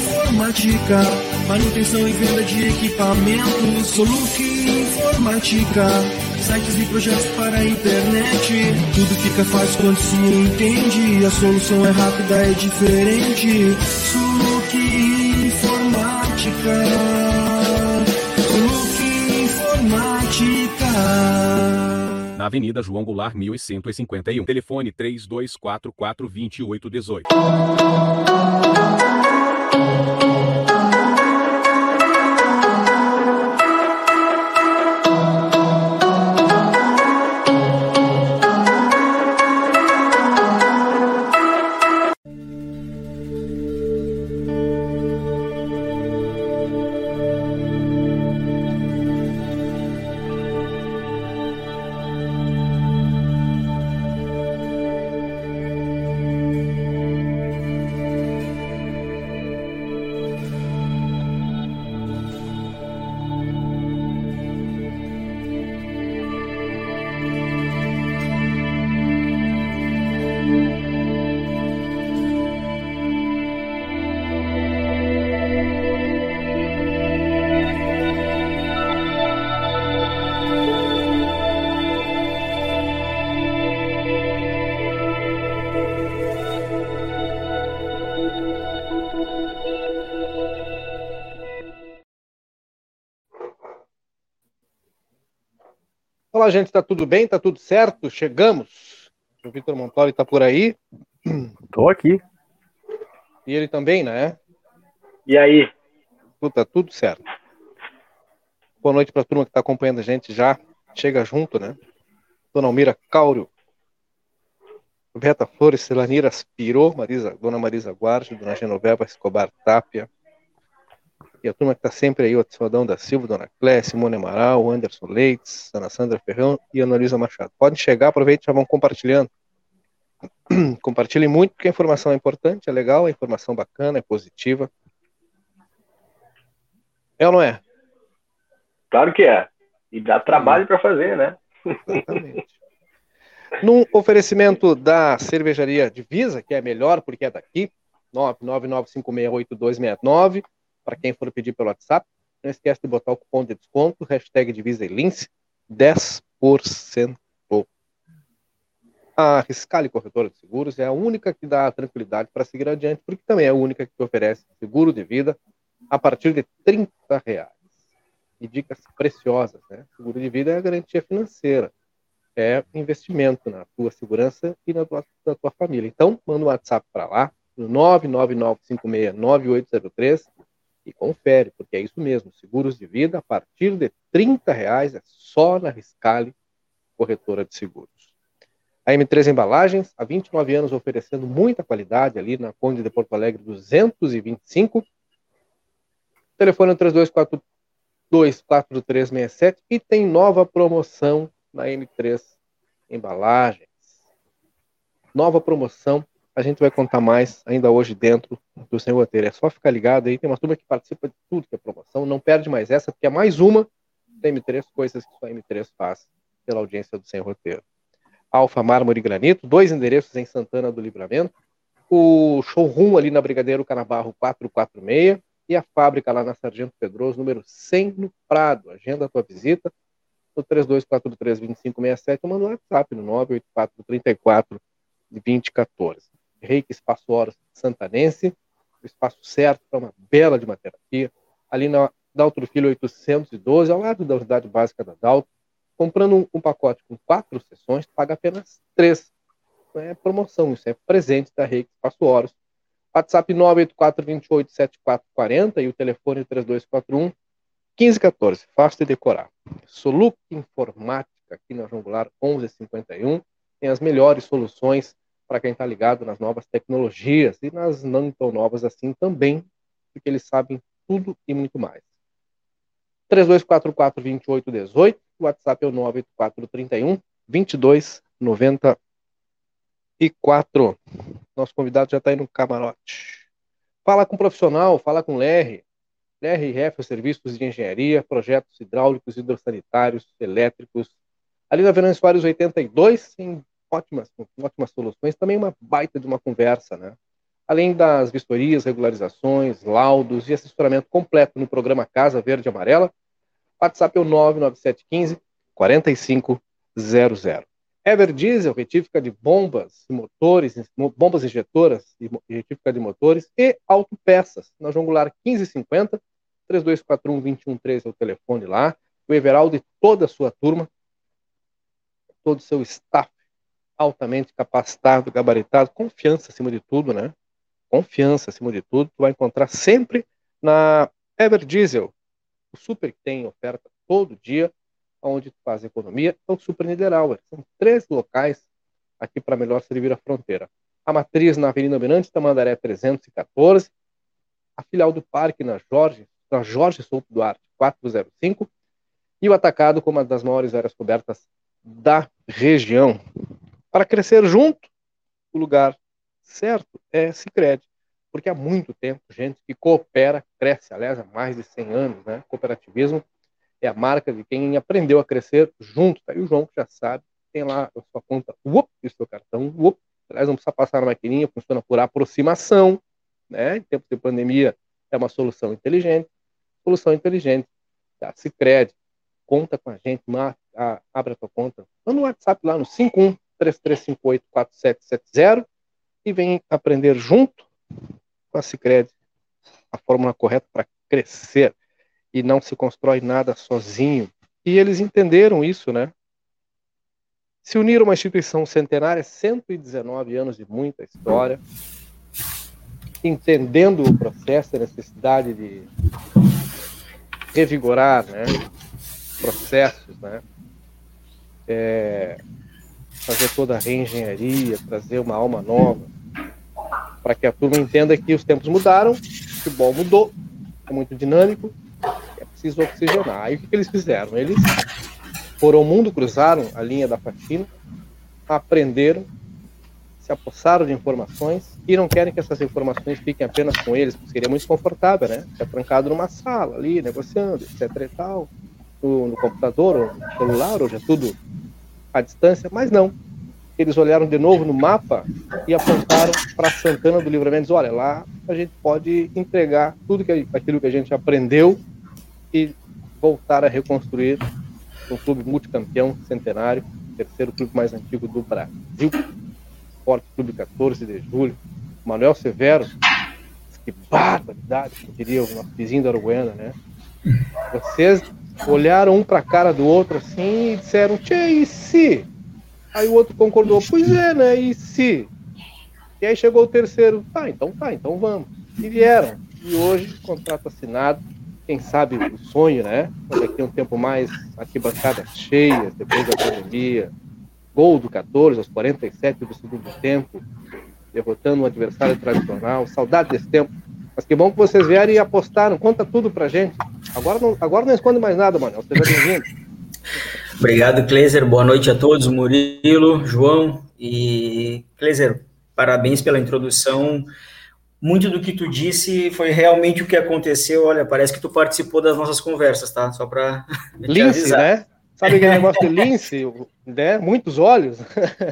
Informática, manutenção e venda de equipamentos. Soluc Informática, sites e projetos para a internet. Tudo fica fácil quando se entende. A solução é rápida, é diferente. Soluc Informática. Soluc Informática. Na Avenida João Goulart, 1151. Telefone 3244 2818. Olá, gente, tá tudo bem? Tá tudo certo? Chegamos. O Vitor Montoli tá por aí. Tô aqui. E ele também, né? E aí? Tá tudo certo. Boa noite para a turma que está acompanhando a gente já. Chega junto, né? Dona Almira Cáurio, Roberta Flores, Celanira Aspirou, Marisa, Dona Marisa Guardi, Dona Genoveva Escobar Tapia, e a turma que está sempre aí, o Adão da Silva, Dona Clé, Simone Amaral, Anderson Leites, Ana Sandra Ferrão e Ana Luísa Machado. Podem chegar, aproveitem, já vão compartilhando. Compartilhem muito, porque a informação é importante, é legal, a informação bacana, é positiva. É ou não é? Claro que é. E dá trabalho para fazer, né? Exatamente. Num oferecimento da cervejaria Divisa, que é melhor porque é daqui, 999568269, para quem for pedir pelo WhatsApp. Não esquece de botar o cupom de desconto, hashtag Divisa e Lince, 10%. A Riscale Corretora de Seguros é a única que dá tranquilidade para seguir adiante, porque também é a única que oferece seguro de vida a partir de 30 reais. E dicas preciosas, né? Seguro de vida é a garantia financeira, é investimento na tua segurança e na tua, na tua família. Então, manda um WhatsApp para lá, no 999569803, E confere, porque é isso mesmo, seguros de vida a partir de 30 reais é só na Riscale, corretora de seguros. A M3 Embalagens, há 29 anos oferecendo muita qualidade ali na Conde de Porto Alegre 225. Telefone 32424367 e tem nova promoção na M3 Embalagens. Nova promoção, a gente vai contar mais ainda hoje dentro do Sem Roteiro. É só ficar ligado aí, tem uma turma que participa de tudo que é promoção, não perde mais essa, porque é mais uma da M3, coisas que só a M3 faz pela audiência do Sem Roteiro. Alfa Mármore e Granito, dois endereços em Santana do Livramento, o showroom ali na Brigadeiro Canabarro 446 e a fábrica lá na Sargento Pedroso, número 100 no Prado. Agenda a tua visita no 3243-2567 ou manda um WhatsApp no 984-34-2014. Reiki Espaço Horas Santanense, o espaço certo para uma bela de uma terapia, ali na Daltro Filho 812, ao lado da unidade básica da Daltro, Comprando um, um, pacote com quatro sessões, paga apenas três. Não é promoção, isso é presente da Reiki Espaço Horas. WhatsApp 984287440 e o telefone 3241 1514. Fácil de decorar. Soluc Informática, aqui na Jungular 1151, tem as melhores soluções para quem está ligado nas novas tecnologias e nas não tão novas assim também, porque eles sabem tudo e muito mais. 3244 2818 o WhatsApp é o 98431 2294. Nosso convidado já está aí no camarote. Fala com o profissional, fala com o LR. LRF, serviços de engenharia, projetos hidráulicos, hidrossanitários, elétricos. Ali na Verão Soares 82, tem ótimas, ótimas soluções. Também uma baita de uma conversa, né? Além das vistorias, regularizações, laudos e assessoramento completo no programa Casa Verde e Amarela, WhatsApp é o 99715 4500. Ever Diesel, retífica de bombas e motores, bombas injetoras e retífica de motores e autopeças. Na João Goulart 1550, 3241-213 é o telefone lá. O Everaldo e toda a sua turma, todo o seu staff altamente capacitado, gabaritado, confiança acima de tudo, né? Confiança acima de tudo, tu vai encontrar sempre na Ever Diesel, o Super que tem oferta todo dia, onde tu faz economia, é o Super Niederauer. São três locais aqui para melhor servir a fronteira. A matriz na Avenida Almirante Tamandaré 314, a filial do Parque na Jorge, na Jorge Souto Duarte 405, e o atacado como uma das maiores áreas cobertas da região. Para crescer junto, o lugar certo é Sicredi porque há muito tempo gente que coopera cresce, aliás, há mais de 100 anos, né? Cooperativismo é a marca de quem aprendeu a crescer junto. Tá aí o João que já sabe, tem lá a sua conta, uop, e o seu cartão, uop. Aliás, não precisa passar na maquininha, funciona por aproximação, né? Em tempos de pandemia é uma solução inteligente. Solução inteligente, tá? Se crede, conta com a gente, marca, abre a tua conta, manda um WhatsApp lá no 51 3358 4770 e vem aprender junto com a Cicred a fórmula correta para crescer e não se constrói nada sozinho. E eles entenderam isso, né? Se uniram a uma instituição centenária, 119 anos de muita história, entendendo o processo, a necessidade de revigorar, né? Processos, né? É, fazer toda a reengenharia, trazer uma alma nova para que a turma entenda que os tempos mudaram, o futebol mudou, é muito dinâmico, é preciso oxigenar. Aí o que, que eles fizeram? Eles foram ao mundo, cruzaram a linha da faxina, aprenderam, se apossaram de informações e não querem que essas informações fiquem apenas com eles, porque seria muito confortável, né? Ficar trancado numa sala ali, negociando, etc e tal, no, no computador, ou no celular, hoje é tudo à distância, mas não eles olharam de novo no mapa e apontaram para Santana do Livramento. Diz, olha, lá a gente pode entregar tudo que, aquilo que a gente aprendeu e voltar a reconstruir um clube multicampeão centenário, terceiro clube mais antigo do Brasil, Forte Clube 14 de julho. Manuel Severo, que barbaridade, diria o nosso vizinho da Uruguaiana, né? Vocês olharam um para a cara do outro assim e disseram: Tchê, e se? Aí o outro concordou, pois é, né? E se? E aí chegou o terceiro, tá, então tá, então vamos. E vieram. E hoje, contrato assinado, quem sabe o sonho, né? Daqui a um tempo mais, arquibancadas cheias, depois da pandemia, gol do 14 aos 47 do segundo tempo, derrotando um adversário tradicional, saudade desse tempo. Mas que bom que vocês vieram e apostaram, conta tudo pra gente. Agora não, agora não esconde mais nada, Manuel, seja bem-vindo. Obrigado, Kleiser, boa noite a todos, Murilo, João e Kleiser, parabéns pela introdução, muito do que tu disse foi realmente o que aconteceu. Olha, parece que tu participou das nossas conversas, tá? Só para Lince, né? Sabe aquele negócio de lince, né? Muitos olhos.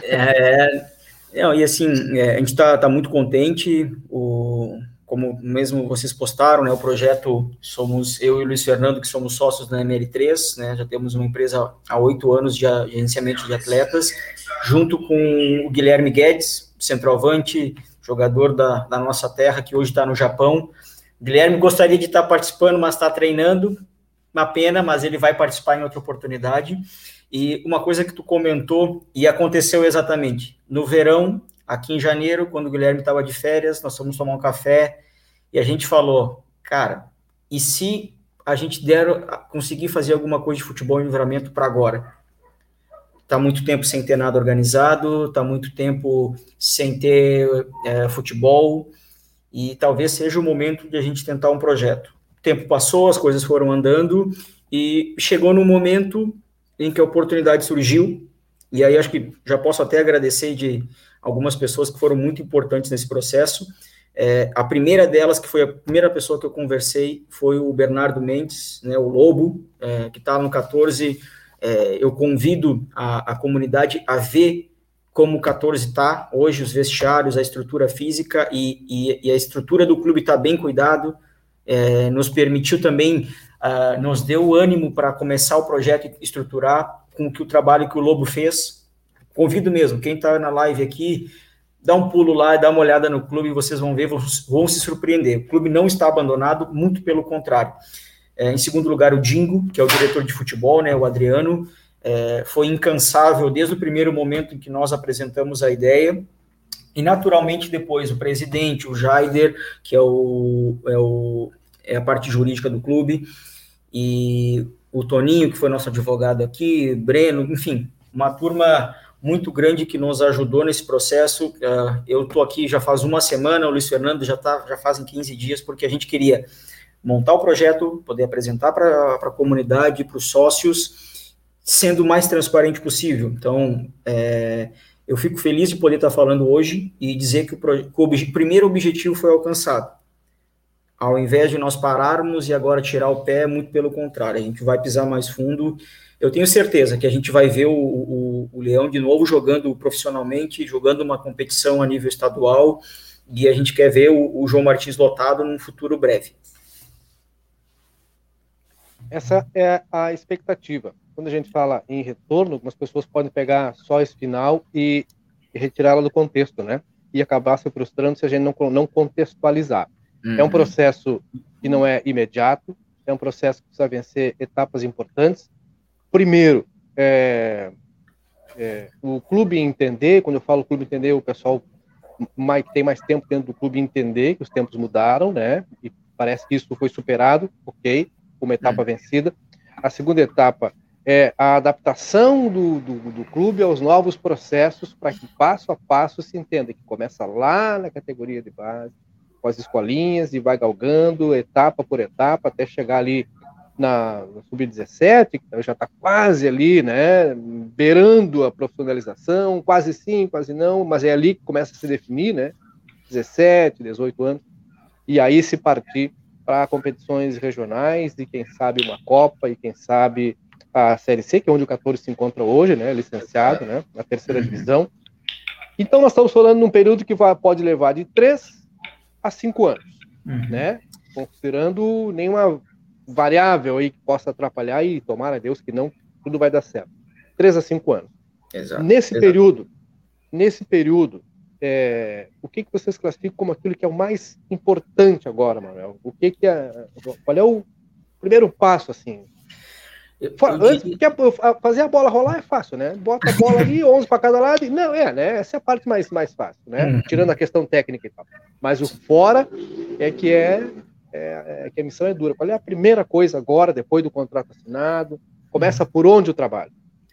é, é, e assim, é, a gente está tá muito contente. O, como mesmo vocês postaram, né? O projeto somos eu e o Luiz Fernando que somos sócios da ML3, né? Já temos uma empresa há oito anos de gerenciamento de atletas, junto com o Guilherme Guedes, centroavante jogador da, da nossa terra, que hoje está no Japão. Guilherme gostaria de estar tá participando, mas está treinando. Uma pena, mas ele vai participar em outra oportunidade. E uma coisa que tu comentou, e aconteceu exatamente. No verão, aqui em janeiro, quando o Guilherme estava de férias, nós fomos tomar um café e a gente falou, cara, e se a gente der, conseguir fazer alguma coisa de futebol em livramento para agora? está muito tempo sem ter nada organizado, está muito tempo sem ter é, futebol, e talvez seja o momento de a gente tentar um projeto. O tempo passou, as coisas foram andando, e chegou no momento em que a oportunidade surgiu, e aí acho que já posso até agradecer de algumas pessoas que foram muito importantes nesse processo. É, a primeira delas, que foi a primeira pessoa que eu conversei, foi o Bernardo Mendes, né, o Lobo, é, que estava tá no 14 é, eu convido a, a, comunidade a ver como o 14 está hoje, os vestiários, a estrutura física e, e, e a estrutura do clube está bem cuidado, é, nos permitiu também, uh, nos deu ânimo para começar o projeto e estruturar com que o trabalho que o Lobo fez. Convido mesmo, quem está na live aqui, dá um pulo lá e dá uma olhada no clube, vocês vão ver, vão, vão se surpreender. O clube não está abandonado, muito pelo contrário. É, em segundo lugar, o Dingo, que é o diretor de futebol, né, o Adriano, é, foi incansável desde o primeiro momento em que nós apresentamos a ideia. E, naturalmente, depois o presidente, o Jaider, que é, o, é, o, é a parte jurídica do clube, e o Toninho, que foi nosso advogado aqui, Breno, enfim, uma turma muito grande que nos ajudou nesse processo. Uh, eu estou aqui já faz uma semana, o Luiz Fernando já, tá, já fazem 15 dias, porque a gente queria montar o projeto, poder apresentar para a comunidade, para os sócios, sendo o mais transparente possível. Então, é, eu fico feliz de poder estar falando hoje e dizer que o, que o primeiro objetivo foi alcançado. Ao invés de nós pararmos e agora tirar o pé, muito pelo contrário, a gente vai pisar mais fundo. Eu tenho certeza que a gente vai ver o, o, o Leão de novo jogando profissionalmente, jogando uma competição a nível estadual, e a gente quer ver o, o João Martins lotado num futuro breve. Essa é a expectativa. Quando a gente fala em retorno, algumas pessoas podem pegar só esse final e, retirá-la do contexto, né? E acabar se frustrando se a gente não, não contextualizar. Uhum. É um uhum. processo que não é imediato, é um processo que precisa vencer etapas importantes. Primeiro, é, é, o clube entender, quando eu falo clube entender, o pessoal mais, tem mais tempo dentro do clube entender que os tempos mudaram, né? E parece que isso foi superado, ok uma etapa hum. vencida. A segunda etapa é a adaptação do, do, do clube aos novos processos para que passo a passo se entenda que começa lá na categoria de base, com as escolinhas e vai galgando etapa por etapa até chegar ali na, na sub-17, que já está quase ali, né, beirando a profissionalização, quase sim, quase não, mas é ali que começa a se definir, né, 17, 18 anos, e aí se partir para competições regionais e quem sabe uma Copa e quem sabe a Série C, que é onde o 14 se encontra hoje, né, licenciado, né, na terceira divisão. Então nós estamos falando num período que vai, pode levar de 3 a 5 anos, uhum. né, considerando nenhuma variável aí que possa atrapalhar e tomara a Deus que não, tudo vai dar certo. 3 a 5 anos. Exato, nesse exato. período, nesse período, é, o que, que vocês classificam como aquilo que é o mais importante agora, Manuel? O que, que é, qual é o primeiro passo, assim? Antes, porque fazer a bola rolar é fácil, né? Bota a bola ali, 11 para cada lado. E, não, é, né? Essa é a parte mais, mais fácil, né? Uhum. Tirando a questão técnica e tal. Mas o fora é que é é, é, que a missão é dura. Qual é a primeira coisa agora, depois do contrato assinado? Começa por onde o trabalho?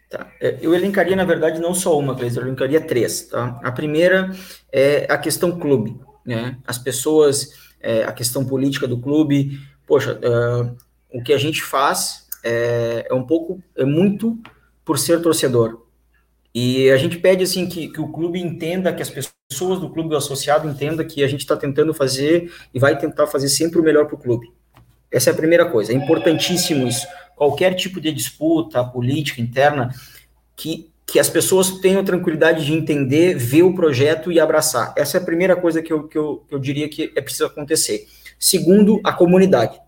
Tá. É, eu elencaria, na verdade, não só uma vez, eu elencaria três. Tá? A primeira é a questão clube. Né? As pessoas, é, a questão política do clube. Poxa, uh, o que a gente faz é, é, um pouco, é muito por ser torcedor. E a gente pede assim que, que o clube entenda, que as pessoas do clube do associado entendam que a gente está tentando fazer e vai tentar fazer sempre o melhor para o clube. Essa é a primeira coisa, é importantíssimo isso. Qualquer tipo de disputa política interna, que, que as pessoas tenham tranquilidade de entender, ver o projeto e abraçar. Essa é a primeira coisa que eu, que eu, que eu diria que é preciso acontecer. Segundo, a comunidade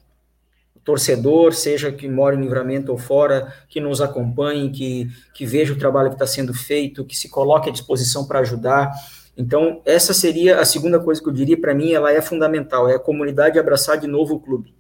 torcedor, seja que mora em livramento ou fora, que nos acompanhe, que, que veja o trabalho que está sendo feito, que se coloque à disposição para ajudar. Então, essa seria a segunda coisa que eu diria para mim, ela é fundamental, é a comunidade abraçar de novo o clube.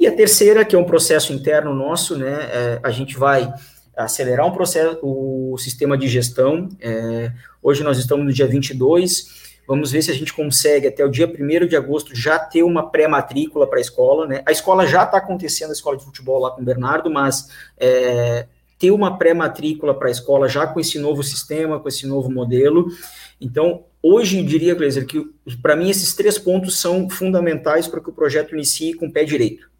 E a terceira, que é um processo interno nosso, né, é, a gente vai acelerar um processo, o sistema de gestão, é, hoje nós estamos no dia 22, Vamos ver se a gente consegue, até o dia 1 de agosto, já ter uma pré-matrícula para a escola. Né? A escola já está acontecendo, a escola de futebol lá com o Bernardo, mas é, ter uma pré-matrícula para a escola já com esse novo sistema, com esse novo modelo. Então, hoje eu diria, Gleiser, que para mim esses três pontos são fundamentais para que o projeto inicie com o pé direito.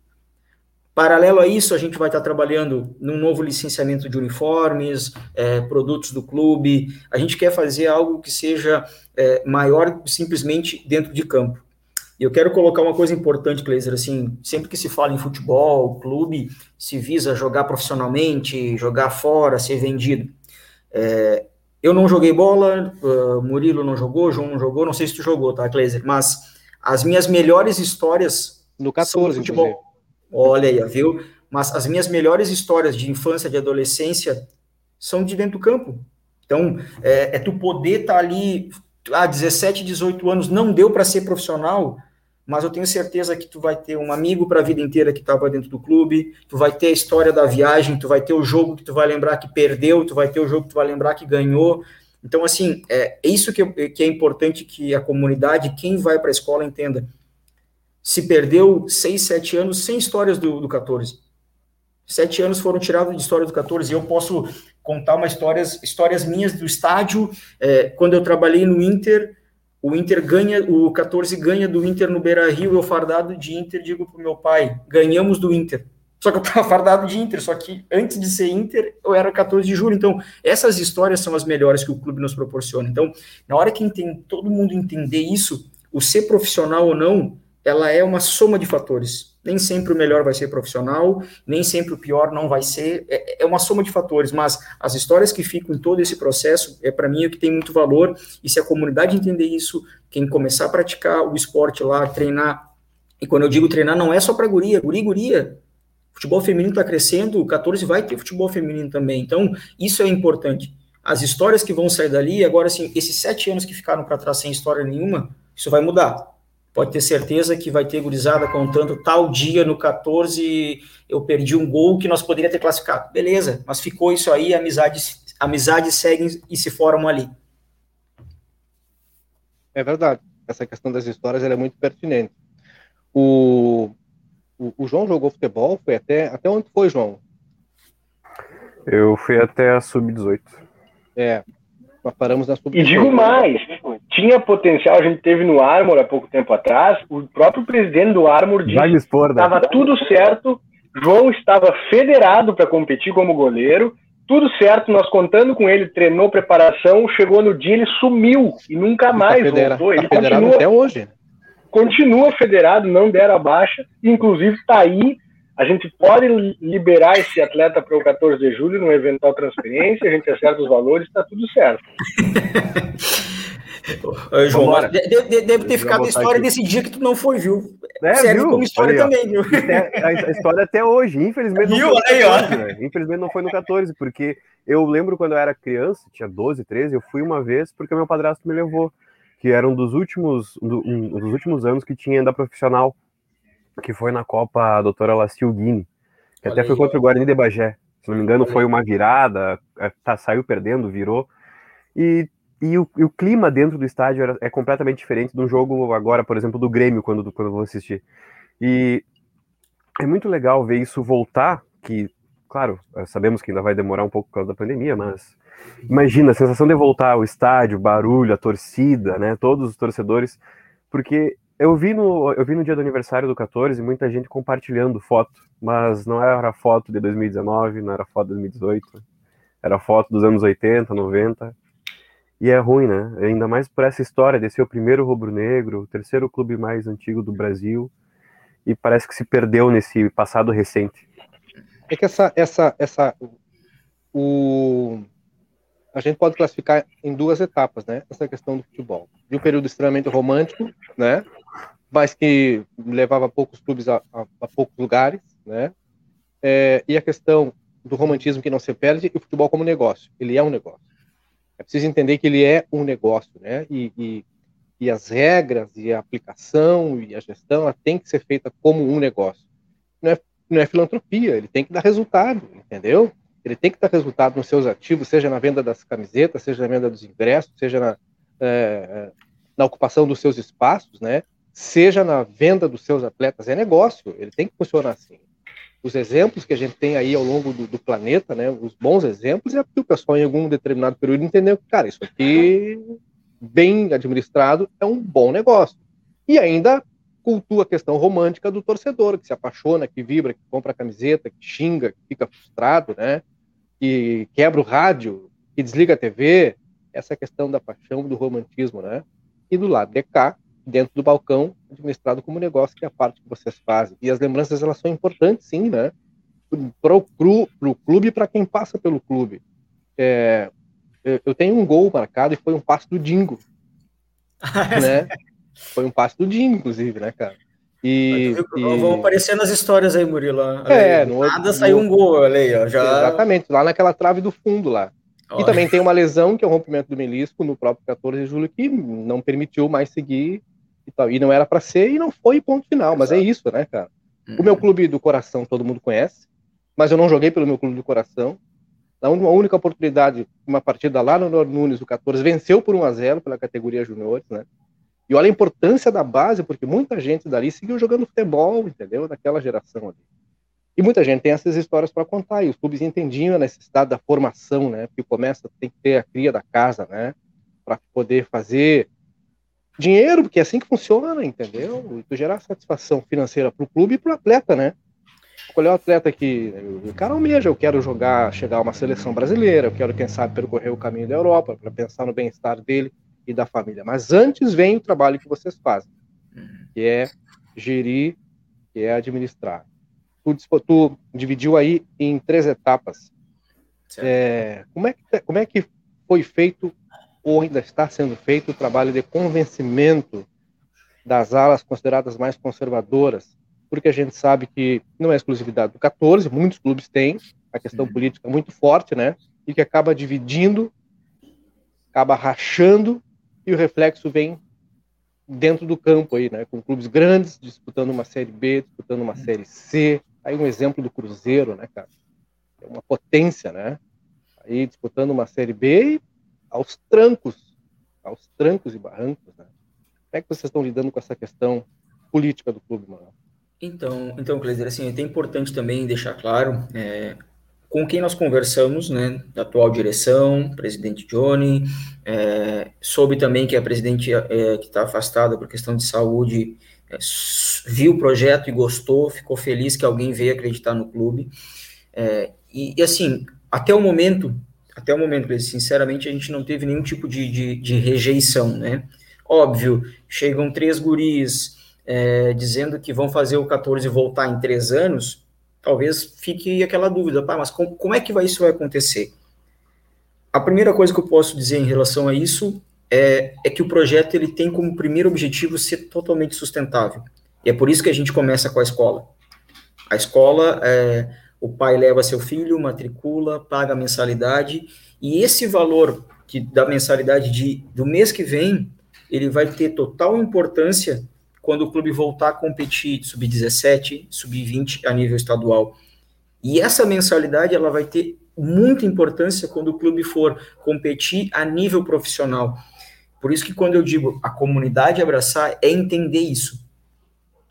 Paralelo a isso, a gente vai estar trabalhando num novo licenciamento de uniformes, é, produtos do clube. A gente quer fazer algo que seja é, maior simplesmente dentro de campo. Eu quero colocar uma coisa importante, Gleiser, assim, sempre que se fala em futebol, clube, se visa jogar profissionalmente, jogar fora, ser vendido. É, eu não joguei bola, uh, Murilo não jogou, João não jogou, não sei se tu jogou, tá, Gleiser? Mas as minhas melhores histórias no 14, são no futebol. Inclusive. Olha aí, viu? Mas as minhas melhores histórias de infância, de adolescência, são de dentro do campo. Então, é, é tu poder estar tá ali, ah, 17, 18 anos, não deu para ser profissional, mas eu tenho certeza que tu vai ter um amigo para a vida inteira que estava dentro do clube, tu vai ter a história da viagem, tu vai ter o jogo que tu vai lembrar que perdeu, tu vai ter o jogo que tu vai lembrar que ganhou. Então, assim, é, é isso que, que é importante que a comunidade, quem vai para a escola, entenda se perdeu seis, sete anos sem histórias do, do 14. Sete anos foram tirados de história do 14 e eu posso contar uma histórias, histórias minhas do estádio. É, quando eu trabalhei no Inter, o Inter ganha, o 14 ganha do Inter no Beira Rio, eu fardado de Inter, digo pro meu pai, ganhamos do Inter. Só que eu tava fardado de Inter, só que antes de ser Inter, eu era 14 de julho. Então, essas histórias são as melhores que o clube nos proporciona. Então, na hora que todo mundo entender isso, o ser profissional ou não, ela é uma soma de fatores. Nem sempre o melhor vai ser profissional, nem sempre o pior não vai ser. É, é uma soma de fatores, mas as histórias que ficam em todo esse processo é para mim o que tem muito valor. E se a comunidade entender isso, quem começar a praticar o esporte lá, treinar. E quando eu digo treinar, não é só para guria, guria, guria. futebol feminino está crescendo, o 14 vai ter futebol feminino também. Então, isso é importante. As histórias que vão sair dali, agora, assim, esses sete anos que ficaram para trás sem história nenhuma, isso vai mudar pode ter certeza que vai ter gurizada contando tal dia no 14 eu perdi um gol que nós poderia ter classificado. Beleza, mas ficou isso aí, amizades, amizades seguem e se formam ali. É verdade. Essa questão das histórias é muito pertinente. O, o, o, João jogou futebol, foi até até onde foi, João? Eu fui até a sub-18. É, nós paramos na sub-18. E digo mais, tinha potencial, a gente teve no Armor há pouco tempo atrás, o próprio presidente do Armor disse que estava tudo certo, João estava federado para competir como goleiro, tudo certo, nós contando com ele, treinou preparação, chegou no dia, ele sumiu e nunca mais tá voltou. Ele tá continua até hoje. Continua federado, não deram a baixa, inclusive está aí. A gente pode liberar esse atleta para o 14 de julho, numa eventual transferência, a gente acerta os valores, está tudo certo. João, deve, deve ter ficado a história aqui. desse dia que tu não foi, viu? É, Serve viu? como história também, viu? a, história até hoje, infelizmente. Viu? Não foi aí, 14, né? Infelizmente não foi no 14, porque eu lembro quando eu era criança, tinha 12, 13, eu fui uma vez porque meu padrasto me levou, que era um dos últimos, um dos últimos anos que tinha ainda profissional, que foi na Copa Doutora Lastil Guini, que Olha até aí, foi contra o Guarani de Bagé. Se não me engano, foi uma virada, é, tá, saiu perdendo, virou. E e o, e o, clima dentro do estádio era, é completamente diferente de um jogo agora, por exemplo, do Grêmio, quando, quando eu vou assistir. E é muito legal ver isso voltar, que, claro, sabemos que ainda vai demorar um pouco por causa da pandemia, mas imagina a sensação de voltar ao estádio, barulho, a torcida, né, todos os torcedores, porque eu vi no, eu vi no dia do aniversário do 14 muita gente compartilhando foto, mas não era foto de 2019, não era foto de 2018, era foto dos anos 80, 90. E é ruim, né? Ainda mais por essa história de ser o primeiro rubro-negro, o terceiro clube mais antigo do Brasil, e parece que se perdeu nesse passado recente. É que essa, essa, essa, o, a gente pode classificar em duas etapas, né? Essa questão do futebol, de um período extremamente romântico, né? Mas que levava poucos clubes a, a, a poucos lugares, né? É, e a questão do romantismo que não se perde e o futebol como negócio. Ele é um negócio. É preciso entender que ele é um negócio, né? E, e, e as regras e a aplicação e a gestão ela tem que ser feita como um negócio. Não é, não é filantropia, ele tem que dar resultado, entendeu? Ele tem que dar resultado nos seus ativos, seja na venda das camisetas, seja na venda dos ingressos, seja na, é, na ocupação dos seus espaços, né? Seja na venda dos seus atletas, é negócio, ele tem que funcionar assim os exemplos que a gente tem aí ao longo do, do, planeta, né, os bons exemplos, é porque o pessoal em algum determinado período entendeu que, cara, isso aqui, bem administrado, é um bom negócio. E ainda cultua a questão romântica do torcedor, que se apaixona, que vibra, que compra a camiseta, que xinga, que fica frustrado, né, que quebra o rádio, que desliga a TV, essa questão da paixão, do romantismo, né, e do lado de cá, dentro do balcão, administrado como negócio, que é a parte que vocês fazem. E as lembranças, elas são importantes, sim, né? Para o clube e para quem passa pelo clube. É, eu tenho um gol marcado e foi um passe do Dingo. né? Foi um passe do Dingo, inclusive, né, cara? E, e... Vão aparecendo as histórias aí, Murilo. É, no, nada no... saiu um gol, olha aí, ó, já... Exatamente, lá naquela trave do fundo lá. Olha. E também tem uma lesão, que é o rompimento do menisco, no próprio 14 de julho, que não permitiu mais seguir e tal. E não era para ser e não foi ponto final. Mas é isso, né, cara? Uhum. O meu clube do coração todo mundo conhece, mas eu não joguei pelo meu clube do coração. Na única oportunidade, uma partida lá no Nor Nunes, o 14, venceu por 1 a 0 pela categoria juniores, né? E olha a importância da base, porque muita gente dali seguiu jogando futebol, entendeu? Daquela geração ali. E muita gente tem essas histórias para contar, e os clubes entendiam a necessidade da formação, né? Porque começa, tem que ter a cria da casa, né? Para poder fazer dinheiro, porque é assim que funciona, entendeu? E tu gerar satisfação financeira para o clube e para o atleta, né? Escolher o atleta que o cara almeja, eu quero jogar, chegar a uma seleção brasileira, eu quero, quem sabe, percorrer o caminho da Europa para pensar no bem-estar dele e da família. Mas antes vem o trabalho que vocês fazem, que é gerir, que é administrar. Tu, tu dividiu aí em três etapas. É, como, é que, como é que foi feito ou ainda está sendo feito o trabalho de convencimento das alas consideradas mais conservadoras, porque a gente sabe que não é exclusividade do 14, muitos clubes têm a questão uhum. política muito forte, né? E que acaba dividindo, acaba rachando, e o reflexo vem dentro do campo aí, né? Com clubes grandes disputando uma Série B, disputando uma. Série C. Aí um exemplo do Cruzeiro, né, cara? É uma potência, né? Aí disputando uma Série B aos trancos, aos trancos e barrancos. Né? Como é que vocês estão lidando com essa questão política do clube, Manuel? Então, então, Cleiser, assim, é importante também deixar claro é, com quem nós conversamos, né, da atual direção, presidente Johnny, é, soube também que a presidente é, que está afastada por questão de saúde é, viu o projeto e gostou, ficou feliz que alguém veio acreditar no clube. É, e, e, assim, até o momento, até o momento, sinceramente, a gente não teve nenhum tipo de, de, de rejeição, né? Óbvio, chegam três guris é, dizendo que vão fazer o 14 voltar em três anos, talvez fique aquela dúvida, pá, mas como, como é que vai, isso vai acontecer? A primeira coisa que eu posso dizer em relação a isso é, é que o projeto ele tem como primeiro objetivo ser totalmente sustentável. E é por isso que a gente começa com a escola. A escola é, o pai leva seu filho, matricula, paga a mensalidade, e esse valor que da mensalidade de, do mês que vem, ele vai ter total importância quando o clube voltar a competir sub-17, sub-20 a nível estadual. E essa mensalidade ela vai ter muita importância quando o clube for competir a nível profissional. Por isso que quando eu digo a comunidade abraçar é entender isso.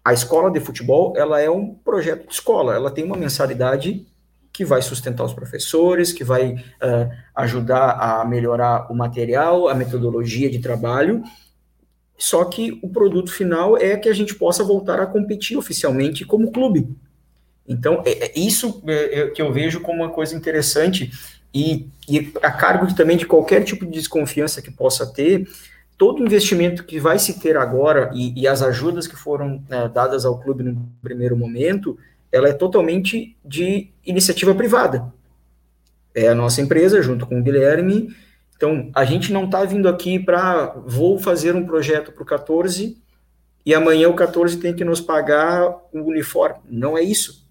a escola de futebol, ela é um projeto de escola, ela tem uma mensalidade que vai sustentar os professores, que vai uh, ajudar a melhorar o material, a metodologia de trabalho, só que o produto final é que a gente possa voltar a competir oficialmente como clube. Então, é, é isso é, é, que eu vejo como uma coisa interessante e, e a cargo também de qualquer tipo de desconfiança que possa ter, todo investimento que vai se ter agora e, e as ajudas que foram né, dadas ao clube no primeiro momento, ela é totalmente de iniciativa privada. É a nossa empresa, junto com o Guilherme. Então, a gente não está vindo aqui para vou fazer um projeto para o 14 e amanhã o 14 tem que nos pagar o uniforme. Não é isso.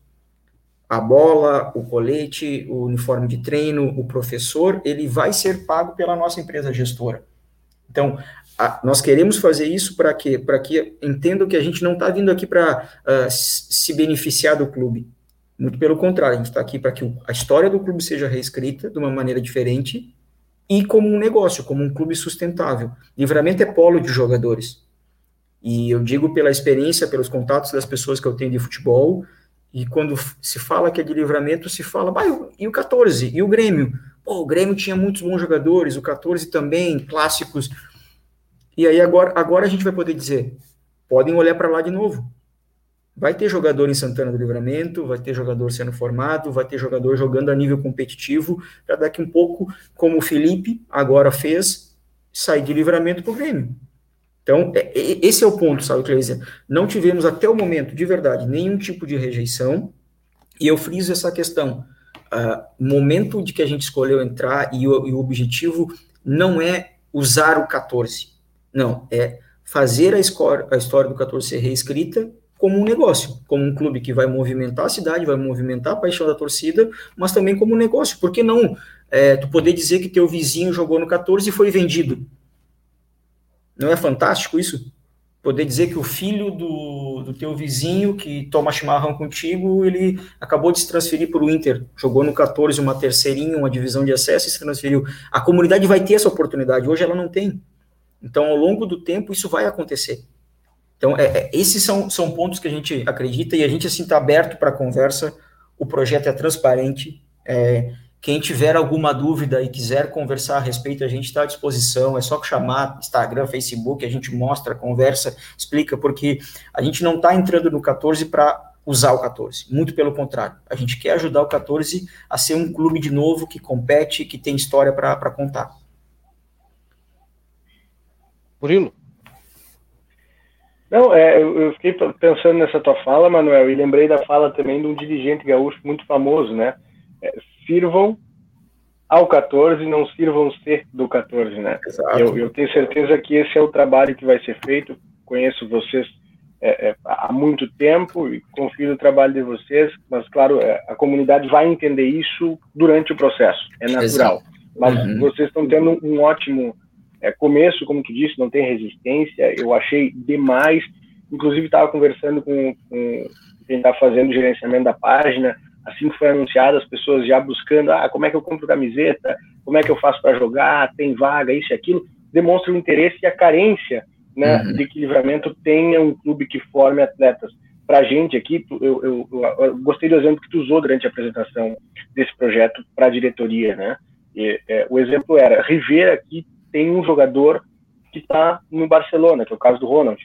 A bola, o colete, o uniforme de treino, o professor, ele vai ser pago pela nossa empresa gestora. Então, a, nós queremos fazer isso para quê? Para que entendam que a gente não está vindo aqui para uh, se beneficiar do clube. Muito pelo contrário, a gente está aqui para que a história do clube seja reescrita de uma maneira diferente e como um negócio, como um clube sustentável. Livramento é polo de jogadores. E eu digo pela experiência, pelos contatos das pessoas que eu tenho de futebol, e quando se fala que é de livramento, se fala, e o 14? E o Grêmio? Pô, o Grêmio tinha muitos bons jogadores, o 14 também, clássicos. E aí agora, agora a gente vai poder dizer, podem olhar para lá de novo. Vai ter jogador em Santana do Livramento, vai ter jogador sendo formado, vai ter jogador jogando a nível competitivo, para daqui um pouco, como o Felipe agora fez, sair de livramento para o Grêmio. Então, é, é, esse é o ponto, sabe, Cleisia? Não tivemos até o momento, de verdade, nenhum tipo de rejeição, e eu friso essa questão. Uh, momento de que a gente escolheu entrar e o, e o objetivo não é usar o 14, não, é fazer a, a história do 14 ser reescrita como um negócio, como um clube que vai movimentar a cidade, vai movimentar a paixão da torcida, mas também como um negócio. Por que não é, tu poder dizer que teu vizinho jogou no 14 e foi vendido? Não é fantástico isso? Poder dizer que o filho do, do teu vizinho que toma chimarrão contigo, ele acabou de se transferir para o Inter, jogou no 14 uma terceirinha, uma divisão de acesso e se transferiu. A comunidade vai ter essa oportunidade, hoje ela não tem. Então, ao longo do tempo, isso vai acontecer. Então, é, é, esses são, são pontos que a gente acredita e a gente, assim, está aberto para conversa. O projeto é transparente. É, quem tiver alguma dúvida e quiser conversar a respeito, a gente está à disposição. É só chamar Instagram, Facebook, a gente mostra, conversa, explica, porque a gente não está entrando no 14 para usar o 14. Muito pelo contrário. A gente quer ajudar o 14 a ser um clube de novo que compete, que tem história para contar. Murilo? Não, é, eu fiquei pensando nessa tua fala, Manuel, e lembrei da fala também de um dirigente gaúcho muito famoso, né? É, sirvam ao 14, não sirvam ser do 14, né? Eu, eu, tenho certeza que esse é o trabalho que vai ser feito. Conheço vocês é, é, há muito tempo e confio no trabalho de vocês, mas, claro, é, a comunidade vai entender isso durante o processo, é natural. Exato. Mas uhum. vocês estão tendo um ótimo é, começo, como tu disse, não tem resistência, eu achei demais. Inclusive, estava conversando com, com quem está fazendo o gerenciamento da página, assim que foi anunciado, as pessoas já buscando, ah, como é que eu compro camiseta, como é que eu faço para jogar, tem vaga, isso e aquilo, demonstra o interesse e a carência né, uhum. de que Livramento tenha um clube que forme atletas. Para a gente aqui, eu, eu, eu, gostei do exemplo que tu usou durante a apresentação desse projeto para a diretoria, né? E, é, o exemplo era, Rivera aqui tem um jogador que está no Barcelona, que é o caso do Ronald.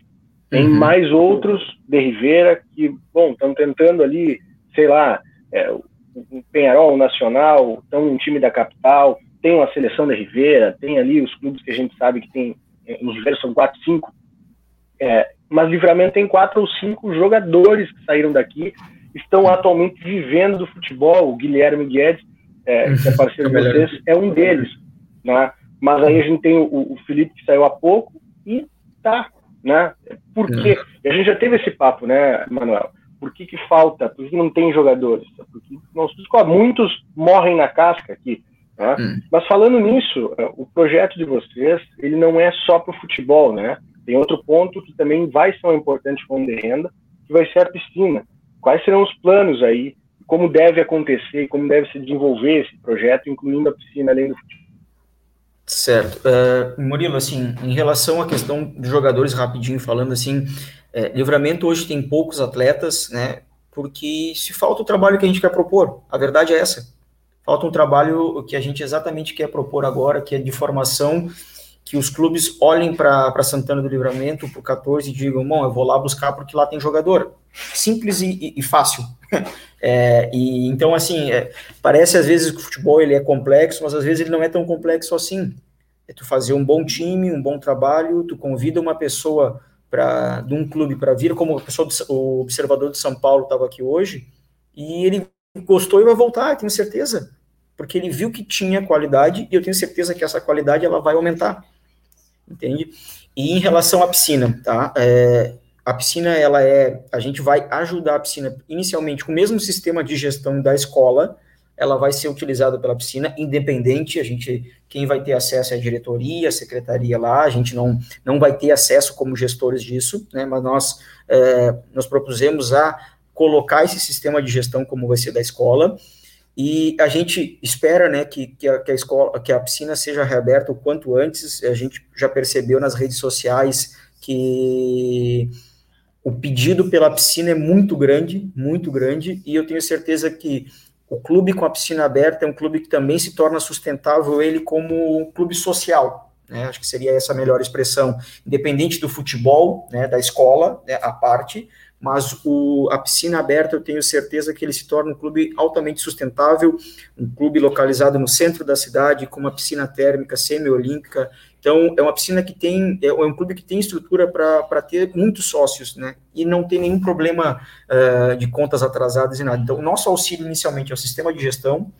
Tem uhum. mais outros de Rivera que, bom, estão tentando ali, sei lá, é, o Penharol, o Nacional, estão num time da capital, tem uma seleção de Rivera, tem ali os clubes que a gente sabe que tem, é, nos Rivera são quatro, cinco, é, mas Livramento tem quatro ou cinco jogadores que saíram daqui, estão atualmente vivendo do futebol. O Guilherme Guedes, é, que é parceiro de vocês, é um deles. Né? Mas aí a gente tem o, o Felipe que saiu há pouco e tá, né? Por quê? Uhum. E a gente já teve esse papo, né, Manuel? Por que, que falta? Por que não tem jogadores? Porque nós, muitos morrem na casca aqui. Né? Hum. Mas falando nisso, é, o projeto de vocês ele não é só para o futebol, né? Tem outro ponto que também vai ser uma importante fonte de renda, que vai ser a piscina. Quais serão os planos aí? Como deve acontecer? Como deve se desenvolver esse projeto, incluindo a piscina além do futebol? Certo. Uh, Murilo, assim, em relação à questão de jogadores, rapidinho falando assim, É, livramento hoje tem poucos atletas, né? Porque se falta o trabalho que a gente quer propor, a verdade é essa. Falta um trabalho que a gente exatamente quer propor agora, que é de formação, que os clubes olhem para Santana do Livramento, para o 14 e digam, bom, eu vou lá buscar porque lá tem jogador. Simples e, e, e fácil. É, e então, assim, é, parece às vezes que o futebol ele é complexo, mas às vezes ele não é tão complexo assim. É tu fazer um bom time, um bom trabalho, tu convida uma pessoa para de um clube para vir, como do, o observador de São Paulo estava aqui hoje, e ele gostou e vai voltar, tenho certeza, porque ele viu que tinha qualidade e eu tenho certeza que essa qualidade ela vai aumentar, entende? E em relação à piscina, tá? É, a piscina, ela é, a gente vai ajudar a piscina inicialmente com o mesmo sistema de gestão da escola, ela vai ser utilizada pela piscina, independente, a gente, quem vai ter acesso é a diretoria, a secretaria lá, a gente não, não vai ter acesso como gestores disso, né, mas nós é, nos propusemos a colocar esse sistema de gestão como vai ser da escola, e a gente espera, né, que, que, a, que a escola, que a piscina seja reaberta o quanto antes, a gente já percebeu nas redes sociais que o pedido pela piscina é muito grande, muito grande, e eu tenho certeza que o clube com a piscina aberta é um clube que também se torna sustentável ele como um clube social, né? Acho que seria essa a melhor expressão, independente do futebol, né, da escola, né, a parte, mas o, a piscina aberta eu tenho certeza que ele se torna um clube altamente sustentável, um clube localizado no centro da cidade, com uma piscina térmica semi-olímpica. Então, é uma piscina que tem, é, é um clube que tem estrutura para ter muitos sócios, né? E não tem nenhum problema uh, de contas atrasadas e nada. Então, o nosso auxílio inicialmente é o sistema de gestão,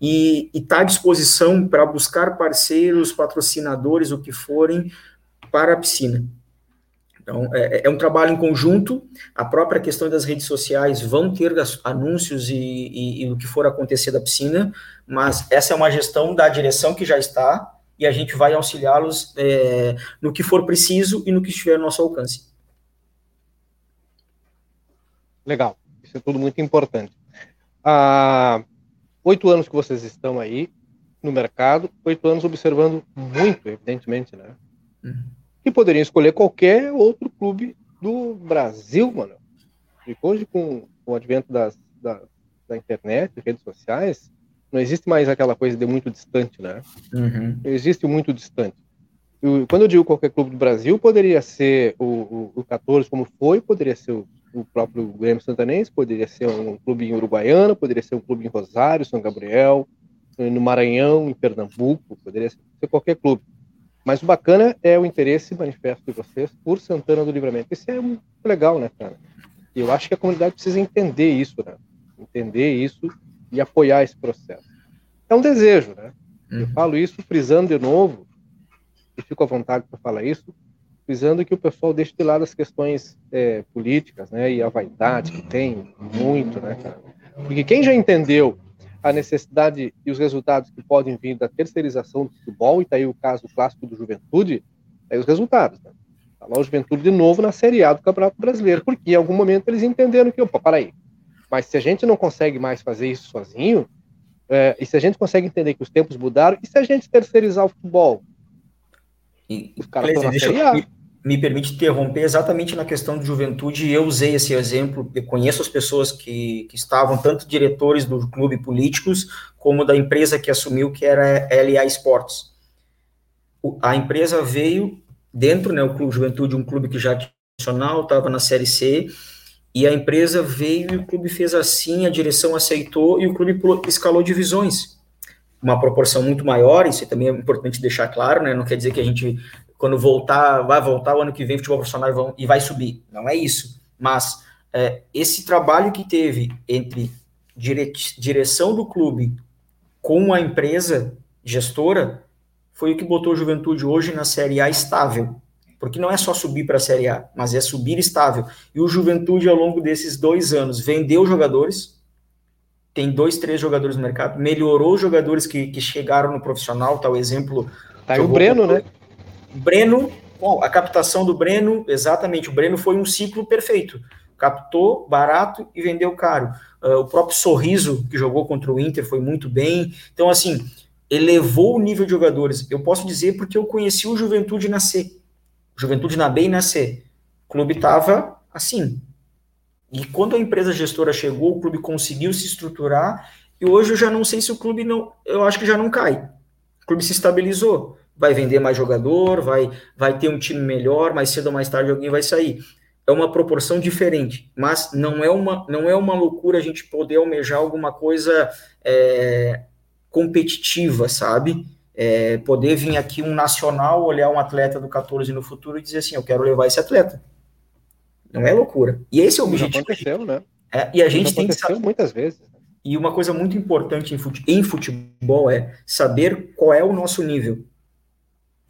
e está à disposição para buscar parceiros, patrocinadores, o que forem, para a piscina. Então, é, é, um trabalho em conjunto, a própria questão das redes sociais vão ter anúncios e, e, e o que for acontecer da piscina, mas essa é uma gestão da direção que já está, e a gente vai auxiliá-los é, no que for preciso e no que estiver ao nosso alcance. Legal, isso é tudo muito importante. Há oito anos que vocês estão aí no mercado, oito anos observando muito, evidentemente, né? Uhum que poderiam escolher qualquer outro clube do Brasil, mano. E hoje, com, com o advento das, da, da internet, redes sociais, não existe mais aquela coisa de muito distante, né? Uhum. Existe muito distante. Eu, quando eu digo qualquer clube do Brasil, poderia ser o, o, o 14 como foi, poderia ser o, o próprio Grêmio Santanense, poderia ser um clube em Uruguaiana, poderia ser um clube em Rosário, São Gabriel, no Maranhão, em Pernambuco, poderia ser qualquer clube. Mas o bacana é o interesse manifesto de vocês por Santana do Livramento. Isso é muito legal, né, cara? E eu acho que a comunidade precisa entender isso, né? Entender isso e apoiar esse processo. É um desejo, né? Eu uhum. falo isso frisando de novo, e fico à vontade para falar isso, frisando que o pessoal deixe de lado as questões é, políticas, né? E a vaidade que tem muito, né, cara? Porque quem já entendeu a necessidade e os resultados que podem vir da terceirização do futebol, e está aí o caso clássico do Juventude, aí os resultados. Né? Tá lá o Juventude de novo na Série A do Campeonato Brasileiro, porque em algum momento eles entenderam que, opa, para aí, mas se a gente não consegue mais fazer isso sozinho, é, e se a gente consegue entender que os tempos mudaram, e se a gente terceirizar o futebol? E, os caras estão na Série A me permite interromper exatamente na questão de juventude. Eu usei esse exemplo, eu conheço as pessoas que, que estavam, tanto diretores do clube políticos, como da empresa que assumiu, que era LA Sports. O, a empresa veio dentro, né, o Clube Juventude, um clube que já tinha nacional, estava na Série C, e a empresa veio e o clube fez assim, a direção aceitou e o clube escalou divisões. Uma proporção muito maior, isso também é importante deixar claro, né? Não quer dizer que a gente quando voltar, vai voltar o ano que vem, futebol profissional vão, e vai subir. Não é isso. Mas é, esse trabalho que teve entre dire, direção do clube com a empresa gestora foi o que botou a Juventude hoje na Série A estável. Porque não é só subir para a Série A, mas é subir estável. E o Juventude, ao longo desses dois anos, vendeu jogadores, tem dois, três jogadores no mercado, melhorou os jogadores que, que chegaram no profissional, tal exemplo. Tá aí o Breno, né? Breno, bom, a captação do Breno, exatamente, o Breno foi um ciclo perfeito. Captou barato e vendeu caro. Uh, o próprio Sorriso, que jogou contra o Inter, foi muito bem. Então, assim, elevou o nível de jogadores. Eu posso dizer porque eu conheci o Juventude na C. Juventude na B e na C. O clube estava assim. E quando a empresa gestora chegou, o clube conseguiu se estruturar, e hoje eu já não sei se o clube não, eu acho que já não cai. O clube se estabilizou, vai vender mais jogador, vai, vai ter um time melhor, mais cedo ou mais tarde alguém vai sair. É uma proporção diferente, mas não é uma, não é uma loucura a gente poder almejar alguma coisa é, competitiva, sabe? É, poder vir aqui um nacional, olhar um atleta do 14 no futuro e dizer assim, eu quero levar esse atleta. Não é loucura. E esse é o objetivo. Já aconteceu, né? É, e a gente tem que saber muitas vezes. E uma coisa muito importante em futebol é saber qual é o nosso nível.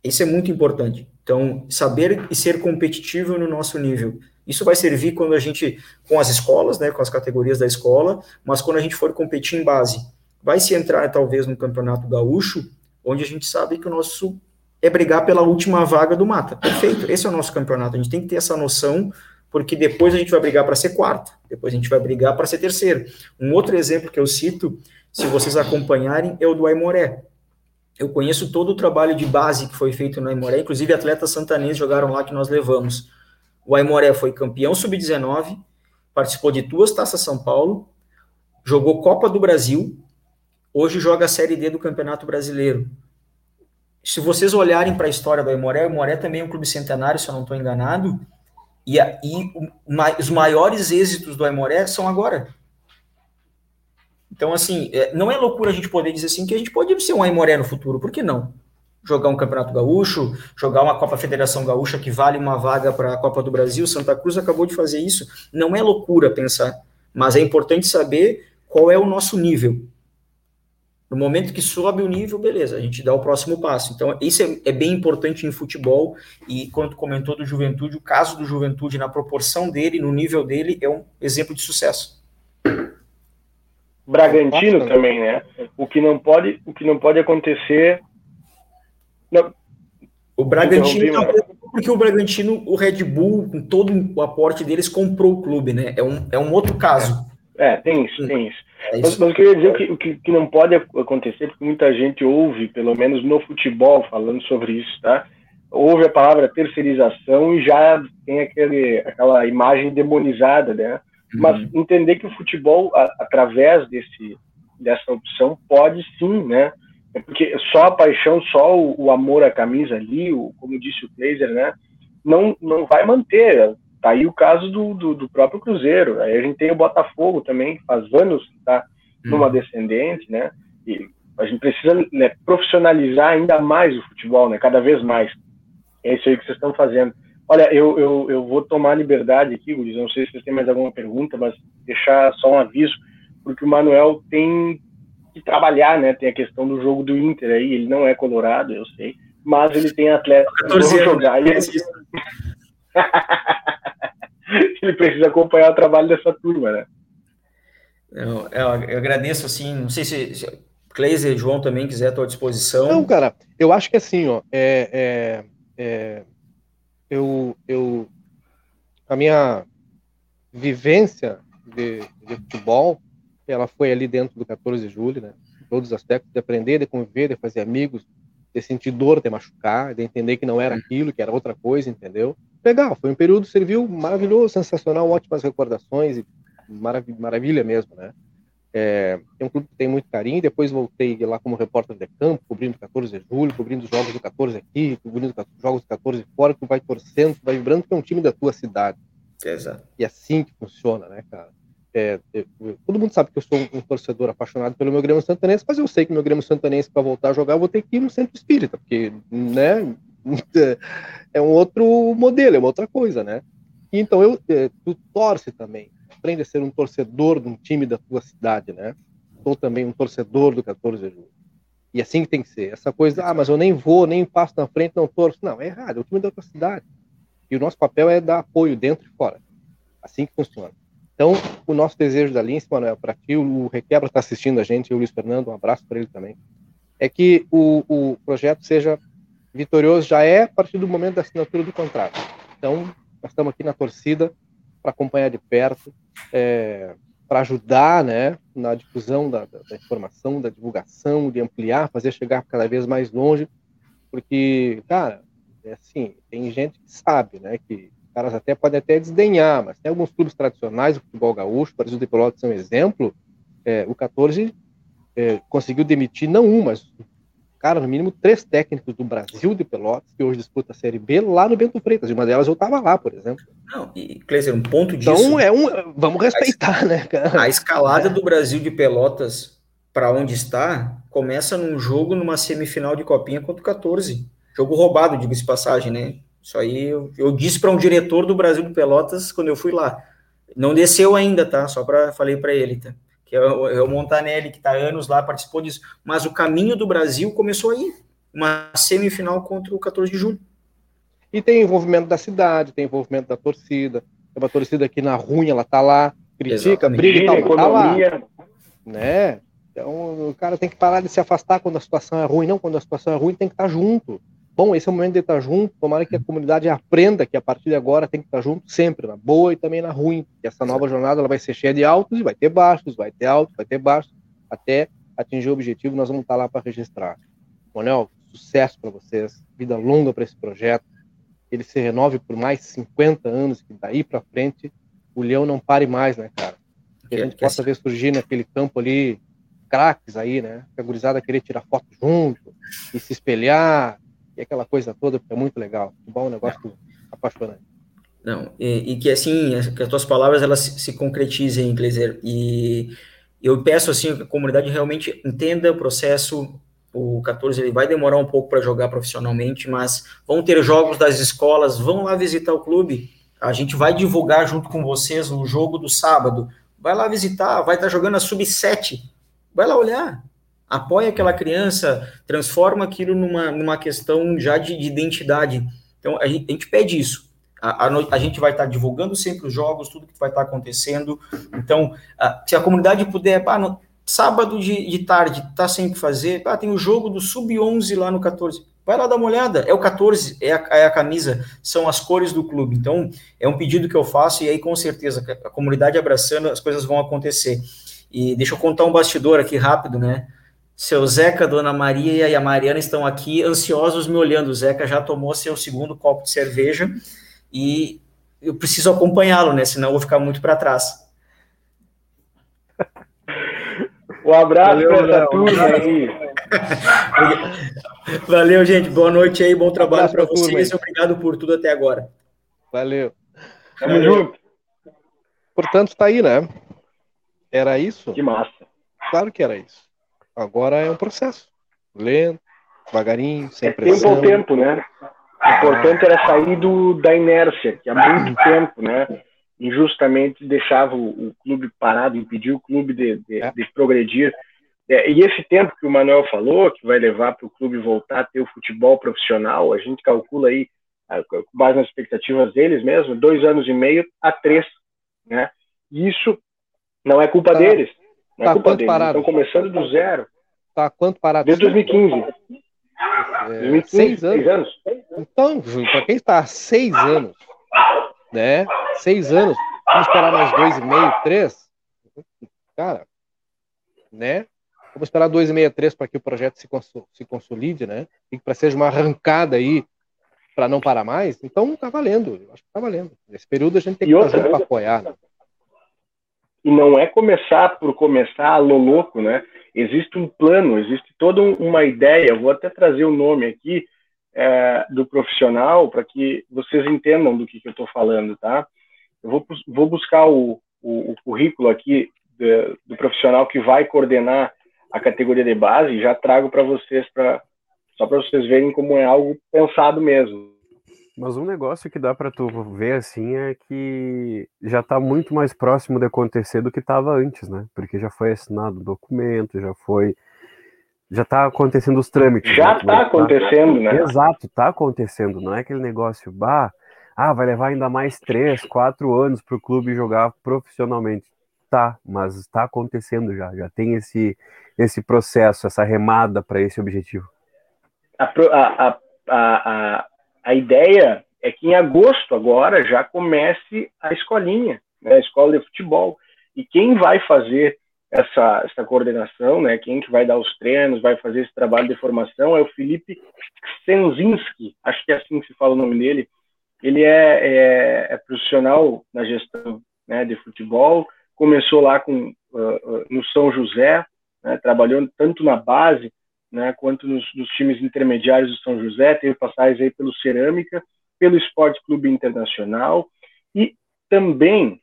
Isso é muito importante. Então, saber e ser competitivo no nosso nível. Isso vai servir quando a gente, com as escolas, né, com as categorias da escola, mas quando a gente for competir em base. Vai se entrar, talvez, no campeonato gaúcho, onde a gente sabe que o nosso é brigar pela última vaga do mata. Perfeito, esse é o nosso campeonato. A gente tem que ter essa noção, porque depois a gente vai brigar para ser quarto, depois a gente vai brigar para ser terceiro. Um outro exemplo que eu cito, se vocês acompanharem, é o do Aimoré. Eu conheço todo o trabalho de base que foi feito no Aimoré, inclusive atletas santanenses jogaram lá que nós levamos. O Aimoré foi campeão sub-19, participou de duas taças São Paulo, jogou Copa do Brasil, hoje joga a Série D do Campeonato Brasileiro. Se vocês olharem para a história do Aimoré, o Aimoré também é um clube centenário, se eu não estou enganado, e, e os maiores êxitos do Aimoré são agora. Então, assim, é, não é loucura a gente poder dizer assim que a gente pode ser um Aimoré no futuro, por que não? Jogar um Campeonato Gaúcho, jogar uma Copa Federação Gaúcha que vale uma vaga para a Copa do Brasil, Santa Cruz acabou de fazer isso. Não é loucura pensar, mas é importante saber qual é o nosso nível. No momento que sobe o nível, beleza, a gente dá o próximo passo. Então, isso é, é, bem importante em futebol. E quando comentou do Juventude, o caso do Juventude, na proporção dele, no nível dele, é um exemplo de sucesso. Bragantino também, né? O que não pode, o que não pode acontecer. Não. O Bragantino, não, porque o Bragantino, o Red Bull, com todo o aporte deles, comprou o clube, né? É um, é um outro caso. É, tem isso, tem isso. É mas, mas, eu queria dizer que, que, que não pode acontecer, porque muita gente ouve, pelo menos no futebol, falando sobre isso, tá? Ouve a palavra terceirização e já tem aquele, aquela imagem demonizada, né? Uhum. Mas entender que o futebol, a, através desse, dessa opção, pode sim, né? É porque só a paixão, só o, o amor à camisa ali, o, como disse o Kleiser, né? Não, não vai manter. Tá aí o caso do, do, do, próprio Cruzeiro. Aí a gente tem o Botafogo também, que faz anos que está hum. numa descendente, né? E a gente precisa né, profissionalizar ainda mais o futebol, né? Cada vez mais. É isso aí que vocês estão fazendo. Olha, eu, eu, eu vou tomar liberdade aqui, Guris, não sei se vocês têm mais alguma pergunta, mas deixar só um aviso, porque o Manuel tem que trabalhar, né? Tem a questão do jogo do Inter aí, ele não é colorado, eu sei, mas ele tem atletas que vão jogar. E ele... ele precisa acompanhar o trabalho dessa turma, né? Eu, eu, eu agradeço, assim, não sei se, se Cleiser e João também quiser à tua disposição. Não, cara, eu acho que assim, ó, é, é, é, eu, eu, a minha vivência de, de, futebol, ela foi ali dentro do 14 de julho, né? Todos os aspectos de aprender, de conviver, de fazer amigos, de sentir dor, de machucar, de entender que não era aquilo, que era outra coisa, entendeu? Legal, foi um período, serviu maravilhoso, sensacional, ótimas recordações, e marav maravilha mesmo, né? É, é um clube que tem muito carinho, depois voltei lá como repórter de campo, cobrindo 14 de julho, cobrindo os jogos do 14 aqui, cobrindo os jogos do 14 fora, tu vai torcendo, tu vai vibrando que é um time da tua cidade. Exato. E é assim que funciona, né, cara? É, eu, todo mundo sabe que eu sou um torcedor apaixonado pelo meu Grêmio Santanense, mas eu sei que meu Grêmio Santanense, para voltar a jogar, eu vou ter que ir no centro espírita, porque, né, é um outro modelo, é uma outra coisa, né? Então eu, é, tu torce também, aprende a ser um torcedor de um time da tua cidade, né? Sou também um torcedor do 14 de julho. E assim que tem que ser. Essa coisa, ah, mas eu nem vou, nem passo na frente, não torço. Não, é errado, é o time da tua cidade. E o nosso papel é dar apoio dentro e fora. Assim que funciona. Então, o nosso desejo da Lince, Manuel, para ti, o Requebra está assistindo a gente, e o Luiz Fernando, um abraço para ele também, é que o, o projeto seja vitorioso já é a partir do momento da assinatura do contrato. Então, nós estamos aqui na torcida para acompanhar de perto, é, para ajudar né, na difusão da, da, da, informação, da divulgação, de ampliar, fazer chegar cada vez mais longe, porque, cara, é assim, tem gente que sabe né, que caras até podem até desdenhar, mas tem alguns clubes tradicionais do futebol gaúcho, o Brasil de Pelotas é um exemplo. É, o 14 é, conseguiu demitir não um, mas cara, no mínimo três técnicos do Brasil de Pelotas, que hoje disputa a Série B, lá no Bento Freitas. E uma delas eu estava lá, por exemplo. Não, e, Cleiser, um ponto disso. Então, é um. Vamos respeitar, a, né, cara? A escalada do Brasil de Pelotas para onde está começa num jogo numa semifinal de Copinha contra o 14. Jogo roubado, diga-se passagem, né? Isso aí eu, eu disse para um diretor do Brasil de Pelotas quando eu fui lá. Não desceu ainda, tá? Só para falei para ele, tá? Que é o, é o Montanelli, que está anos lá, participou disso. Mas o caminho do Brasil começou aí, uma semifinal contra o 14 de julho. E tem envolvimento da cidade, tem envolvimento da torcida. Tem uma torcida aqui na ruim, ela tá lá, critica, Exatamente. briga e tal, economia. tá lá. Né? Então o cara tem que parar de se afastar quando a situação é ruim, não quando a situação é ruim, tem que estar tá junto. Bom, esse é o momento de estar junto. Tomara que a comunidade aprenda que a partir de agora tem que estar junto sempre, na boa e também na ruim. E essa nova jornada ela vai ser cheia de altos e vai ter baixos, vai ter altos, vai ter baixos, até atingir o objetivo. Nós vamos estar lá para registrar. Monel, sucesso para vocês, vida longa para esse projeto. Ele se renove por mais 50 anos, que daí para frente o leão não pare mais, né, cara? Que a gente possa ver surgir naquele campo ali craques aí, né? Que a gurizada querer tirar foto junto e se espelhar e aquela coisa toda, é muito legal. Futebol é um negócio apaixonante. Não, e, e, que assim, que as tuas palavras elas se, se concretizem, Gleiser, e eu peço assim que a comunidade realmente entenda o processo. O 14 ele vai demorar um pouco para jogar profissionalmente, mas vão ter jogos das escolas, vão lá visitar o clube. A gente vai divulgar junto com vocês o jogo do sábado. Vai lá visitar, vai estar tá jogando a sub-7. Vai lá olhar apoia aquela criança, transforma aquilo numa, numa questão já de, de identidade. Então, a gente, a gente pede isso. A, a, a, gente vai estar divulgando sempre os jogos, tudo que vai estar acontecendo. Então, a, se a comunidade puder, pá, no, sábado de, de tarde, tá sem que fazer, pá, tem o jogo do Sub-11 lá no 14. Vai lá dar uma olhada, é o 14, é a, é a, camisa, são as cores do clube. Então, é um pedido que eu faço, e aí, com certeza, a comunidade abraçando, as coisas vão acontecer. E deixa eu contar um bastidor aqui rápido, né? Seu Zeca, Dona Maria e a Mariana estão aqui ansiosos me olhando. O Zeca já tomou seu segundo copo de cerveja e eu preciso acompanhá-lo, né? Senão eu vou ficar muito para trás. Um abraço para essa turma aí. Valeu, gente. Boa noite aí, bom trabalho para vocês. Obrigado por tudo até agora. Valeu. Tamo junto. Portanto, tá aí, né? Era isso? Que massa. Claro que era isso. Agora é um processo. Lento, devagarinho, sem é pressão. Tempo ao tempo, né? O importante era sair do, da inércia, que há muito tempo, né? Injustamente deixava o, o clube parado, impediu o clube de, de, é. de progredir. É, e esse tempo que o Manuel falou, que vai levar para o clube voltar a ter o futebol profissional, a gente calcula aí, com base nas expectativas deles mesmo, dois anos e meio a três, né? E isso não é culpa tá. deles, não é tá culpa deles. Parado? Estão começando do zero. Tá quanto parado? Desde 2015. É, 2015, seis anos. Seis anos. Então, para quem está há seis anos, né? Seis anos, vamos esperar mais dois e meio, três? Cara, né? Vamos esperar dois e meio, três para que o projeto se, se consolide, né? E para seja uma arrancada aí para não parar mais. Então, tá valendo. Eu acho que tá valendo. Nesse período a gente tem que fazer para apoiar. Né? E não é começar por começar a louco, né? Existe um plano, existe toda uma ideia. vou até trazer o nome aqui é, do profissional para que vocês entendam do que, que eu estou falando, tá? Eu vou, vou buscar o, o, o currículo aqui do, do, profissional que vai coordenar a categoria de base e já trago para vocês, pra, só para vocês verem como é algo pensado mesmo. Mas um negócio que dá para tu ver assim é que já está muito mais próximo de acontecer do que estava antes, né? Porque já foi assinado o documento, já foi já está acontecendo os trâmites. Já está né? acontecendo, tá... né? Exato, está acontecendo. Não é aquele negócio, bah, ah, vai levar ainda mais três, quatro anos para o clube jogar profissionalmente. Tá, mas está acontecendo já, já tem esse, esse processo, essa remada para esse objetivo. A, a, a, a, a ideia é que em agosto agora já comece a escolinha, né, a escola de futebol. E quem vai fazer essa, essa coordenação, né, quem que vai dar os treinos, vai fazer esse trabalho de formação é o Felipe Senzinski, acho que é assim que se fala o nome dele, ele é, é, é profissional na gestão né, de futebol, começou lá com, uh, no São José, né, trabalhou tanto na base né, quanto nos, nos, times intermediários do São José, teve passagens aí pelo Cerâmica, pelo Esporte Clube Internacional e também,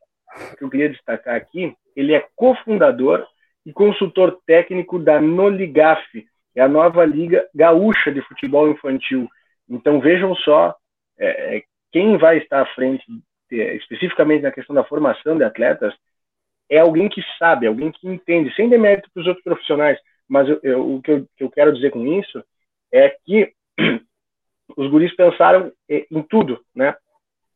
que eu queria destacar aqui, ele é cofundador e consultor técnico da Noligaf, é a nova Liga Gaúcha de Futebol Infantil. Então vejam só é, é quem vai estar à frente, é, especificamente na questão da formação de atletas, é alguém que sabe, alguém que entende, sem demérito para os outros profissionais. Mas eu, eu, o que eu, que eu quero dizer com isso é que os guris pensaram em tudo, né?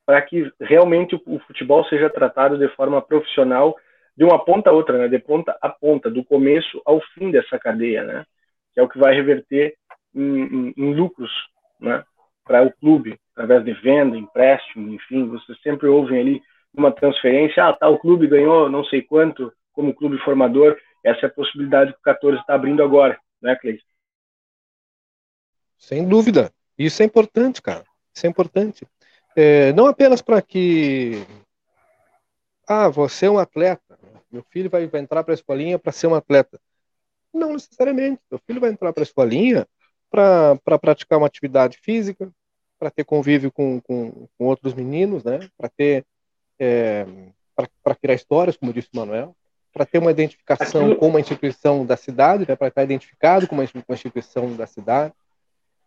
Para que realmente o, futebol seja tratado de forma profissional, de uma ponta a outra, né? De ponta a ponta, do começo ao fim dessa cadeia, né? Que é o que vai reverter em, em, em lucros, né? Para o clube, através de venda, empréstimo, enfim, vocês sempre ouvem ali uma transferência, ah, tal clube ganhou não sei quanto como clube formador, essa é a possibilidade que o 14 está abrindo agora, né, Cleiton? Sem dúvida. Isso é importante, cara. Isso é importante. É, não apenas para que. Ah, você é um atleta. Meu filho vai, vai entrar para a escolinha para ser um atleta. Não necessariamente. Meu filho vai entrar para a escolinha para pra praticar uma atividade física, para ter convívio com, com, com, outros meninos, né? para ter. É, para criar histórias, como disse o Manuel, para ter uma identificação Aquilo... com uma instituição da cidade, né, para estar identificado com uma, instituição da cidade.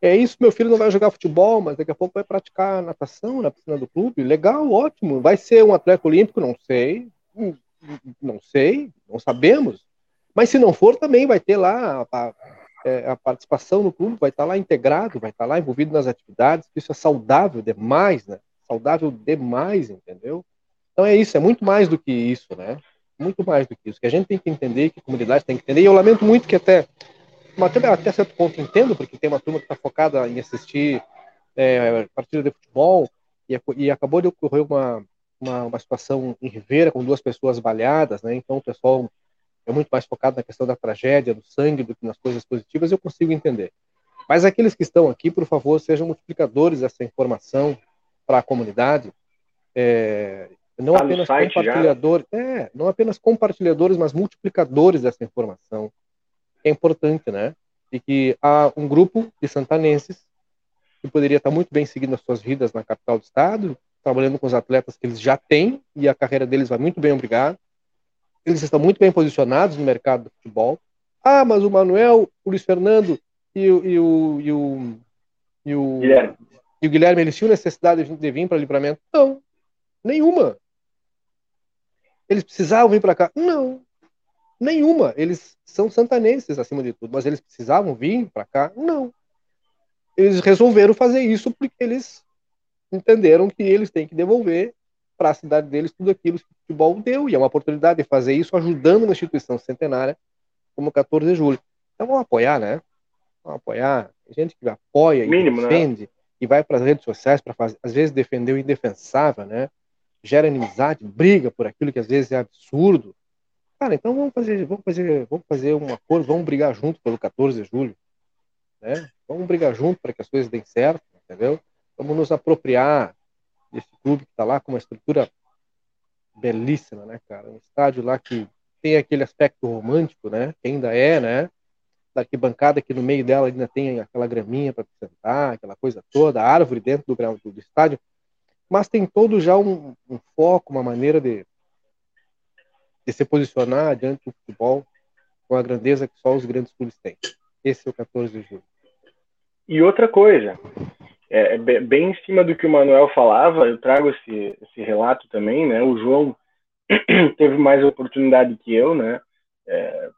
É isso, meu filho não vai jogar futebol, mas daqui a pouco vai praticar natação na piscina do clube. Legal, ótimo. Vai ser um atleta olímpico? Não sei. Não sei, não sabemos. Mas se não for, também vai ter lá a, a, é, a participação no clube, vai estar lá integrado, vai estar lá envolvido nas atividades. Isso é saudável demais, né? Saudável demais, entendeu? Então é isso, é muito mais do que isso, né? Muito mais do que isso, que a gente tem que entender, que a comunidade tem que entender, e eu lamento muito que até, até, até certo ponto entendo, porque tem uma turma que está focada em assistir é, partida de futebol, e, e acabou de ocorrer uma, uma, uma, situação em Ribeira, com duas pessoas baleadas, né, então o pessoal é muito mais focado na questão da tragédia, do sangue, do que nas coisas positivas, eu consigo entender. Mas aqueles que estão aqui, por favor, sejam multiplicadores dessa informação para a comunidade, é, não tá apenas compartilhadores, é, não apenas compartilhadores, mas multiplicadores dessa informação. É importante, né? E que há um grupo de santanenses que poderia estar muito bem seguindo as suas vidas na capital do estado, trabalhando com os atletas que eles já têm e a carreira deles vai muito bem, obrigado. Eles estão muito bem posicionados no mercado do futebol. Ah, mas o Manuel, o Luiz Fernando e o, e o, e o, e o Guilherme, e o Guilherme eles tinham necessidade de vir para livramento? Não, nenhuma. Eles precisavam vir para cá? Não, nenhuma. Eles são santanenses acima de tudo, mas eles precisavam vir para cá? Não. Eles resolveram fazer isso porque eles entenderam que eles têm que devolver para a cidade deles tudo aquilo que o futebol deu, e é uma oportunidade de fazer isso ajudando uma instituição centenária como o 14 de julho. Então vamos apoiar, né? Vamos apoiar. Tem gente que apoia e né? defende, né? e vai para as redes sociais para às vezes defender o indefensável, né? Gera inimizade, briga por aquilo que às vezes é absurdo. Cara, então vamos fazer, vamos fazer, vamos fazer um acordo, vamos brigar junto pelo 14 de julho, né? Vamos brigar junto para que as coisas deem certo, entendeu? Vamos nos apropriar desse clube que está lá com uma estrutura belíssima, né, cara? Um estádio lá que tem aquele aspecto romântico, né? Que ainda é, né? Da arquibancada que no meio dela ainda tem aquela graminha para sentar, aquela coisa toda, a árvore dentro do, do, do estádio mas tem todo já um, um foco, uma maneira de, de se posicionar diante do futebol com a grandeza que só os grandes clubes têm. Esse é o 14 de julho. E outra coisa, é, é bem em cima do que o Manuel falava, eu trago esse, esse relato também, né? O João teve mais oportunidade que eu, né? É,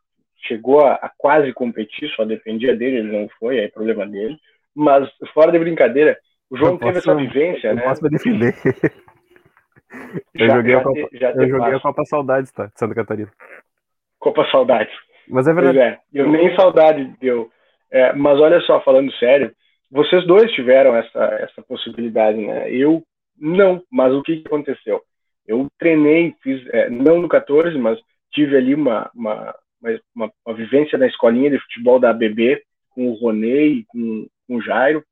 chegou a, a, quase competir, só dependia dele, ele não foi, aí é problema dele. Mas fora de brincadeira, o João teve essa vivência, né? Posso me defender. eu já, joguei, já a, Copa, te, eu joguei a Copa Saudades, tá? De Santa Catarina. Copa Saudades. Mas é verdade. É, eu nem saudade deu. É, mas olha só, falando sério, vocês dois tiveram essa, essa possibilidade, né? Eu não, mas o que, que aconteceu? Eu treinei, fiz, é, não no 14, mas tive ali uma, uma, uma, uma, vivência na escolinha de futebol da ABB com o Ronei, com, com o Jairo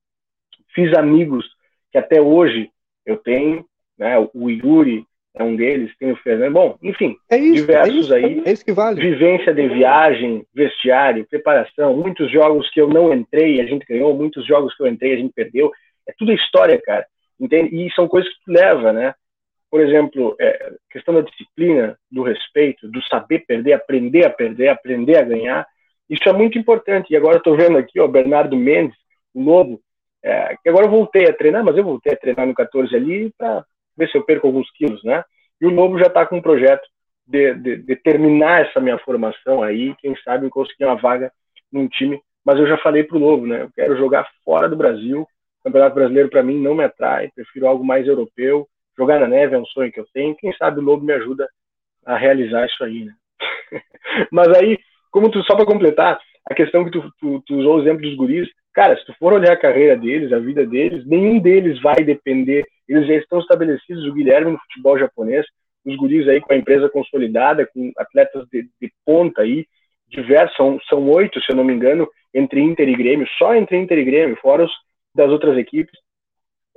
fiz amigos que até hoje eu tenho, né, o Yuri é um deles, tem o Fernando, bom, enfim, é isso, diversos é isso, aí. É isso que vale. Vivência de viagem, vestiário, preparação, muitos jogos que eu não entrei, a gente ganhou, muitos jogos que eu entrei, a gente perdeu. É tudo história, cara. Entende? E são coisas que tu leva, né? Por exemplo, é, questão da disciplina, do respeito, do saber perder, aprender a perder, aprender a ganhar. Isso é muito importante. E agora eu tô vendo aqui, ó, Bernardo Mendes, o Lobo, é, agora eu voltei a treinar, mas eu voltei a treinar no 14 ali para ver se eu perco alguns quilos, né? E o Lobo já está com um projeto de, de, de, terminar essa minha formação aí, quem sabe conseguir uma vaga num time. Mas eu já falei pro Lobo, né? Eu quero jogar fora do Brasil. O Campeonato Brasileiro para mim não me atrai, prefiro algo mais europeu. Jogar na neve é um sonho que eu tenho. Quem sabe o Lobo me ajuda a realizar isso aí, né? Mas aí, como tu só para completar, a questão que tu, tu, tu usou o exemplo dos guris, cara, se tu for olhar a carreira deles, a vida deles, nenhum deles vai depender eles já estão estabelecidos, o Guilherme no futebol japonês, os guris aí com a empresa consolidada, com atletas de, de ponta aí, diversos, são, oito, se eu não me engano, entre Inter e Grêmio, só entre Inter e Grêmio, fora os das outras equipes,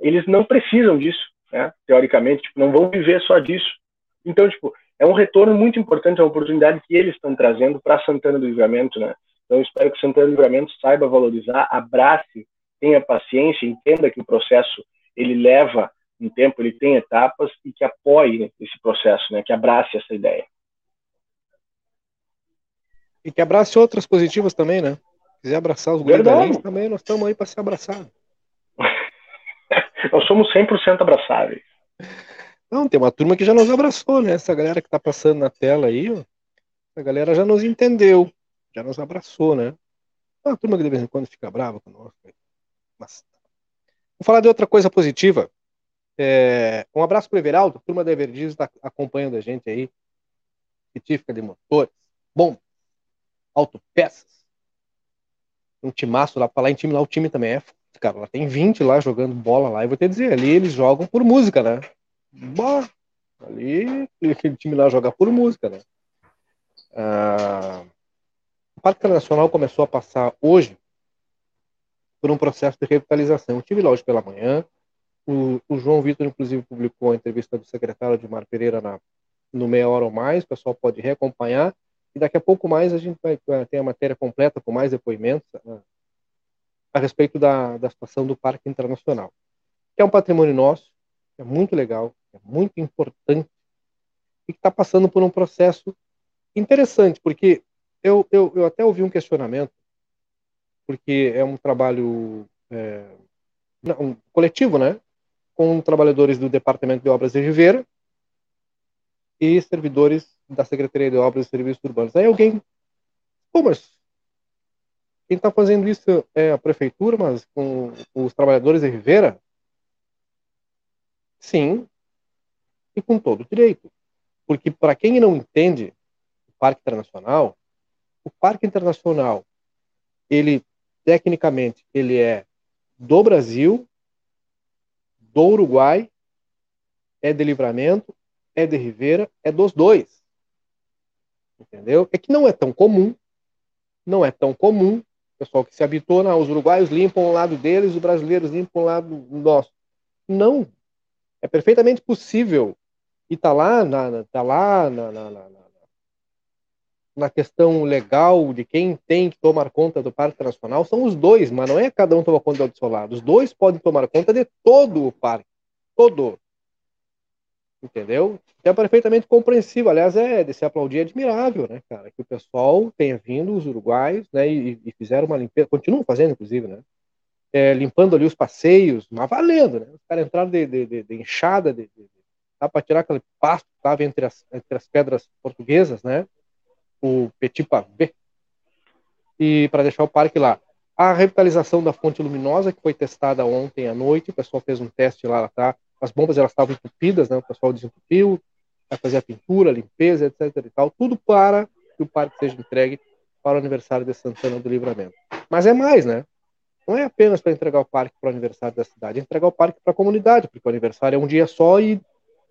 eles não precisam disso, né? teoricamente, tipo, não vão viver só disso. Então, tipo, é um retorno muito importante, é uma oportunidade que eles estão trazendo para Santana do Livramento, né? Então, eu espero que Santana do Livramento saiba valorizar, abrace, tenha paciência, entenda que o processo ele leva um tempo, ele tem etapas e que apoie esse processo, né, que abrace essa ideia. E que abrace outras positivas também, né? Se quiser abraçar os guardiões também, nós estamos aí para ser abraçados. nós somos 100% abraçáveis. Não, tem uma turma que já nos abraçou, né? Essa galera que está passando na tela aí, ó, a galera já nos entendeu, já nos abraçou, né? Uma turma que de vez em quando fica brava conosco. Mas... Vou falar de outra coisa positiva. É, um abraço para o Everaldo, turma da Everdiz está acompanhando a gente aí. Científica de motores, bom, autopeças. Um timaço lá, para lá em time lá, o time também é cara. Lá tem 20 lá jogando bola lá. E vou te dizer, ali eles jogam por música, né? Bah, ali aquele time lá joga por música, né? Ah, o Parque Internacional começou a passar hoje por um processo de revitalização. Eu tive lá hoje pela manhã, o, o, João Vitor, inclusive, publicou a entrevista do secretário de Mar Pereira na, no Meia Hora ou Mais, o pessoal pode reacompanhar. E daqui a pouco mais a gente vai ter a matéria completa com mais depoimentos a, ah, a respeito da, da situação do Parque Internacional, que é um patrimônio nosso, é muito legal, é muito importante e que está passando por um processo interessante, porque eu, eu, eu até ouvi um questionamento, porque é um trabalho é, um coletivo, né? com trabalhadores do Departamento de Obras de Ribeira e servidores da Secretaria de Obras e Serviços Urbanos. Aí alguém, pô, mas quem está fazendo isso é a prefeitura, mas com os trabalhadores de Ribeira? Sim, e com todo direito. Porque para quem não entende o Parque Internacional, o Parque Internacional, ele tecnicamente ele é do Brasil do Uruguai, é de Livramento, é de Rivera, é dos dois. Entendeu? É que não é tão comum, não é tão comum, pessoal que se habitou, os uruguaios limpam o lado deles, os brasileiros limpam o lado nosso. Não. É perfeitamente possível. E tá lá, na, tá lá na, na, na, na questão legal de quem tem que tomar conta do Parque Nacional são os dois, mas não é cada um tomar conta do seu lado. Os dois podem tomar conta de todo o parque. Todo. Entendeu? É perfeitamente compreensível. Aliás, é de se aplaudir, é admirável, né, cara? Que o pessoal tenha vindo, os uruguaios, né, e, e fizeram uma limpeza, continuam fazendo, inclusive, né? É, limpando ali os passeios, mas valendo, né? Os caras entraram de, de, de, de enxada, de, de, dá para tirar aquele pasto que estava entre as, entre as pedras portuguesas, né? O Petit Pavé, e para deixar o parque lá. A revitalização da fonte luminosa, que foi testada ontem à noite, o pessoal fez um teste lá, tá, as bombas elas estavam entupidas, né, o pessoal desentupiu, vai fazer a pintura, a limpeza, etc. E tal, tudo para que o parque seja entregue para o aniversário de Santana do Livramento. Mas é mais, né? Não é apenas para entregar o parque para o aniversário da cidade, é entregar o parque para a comunidade, porque o aniversário é um dia só e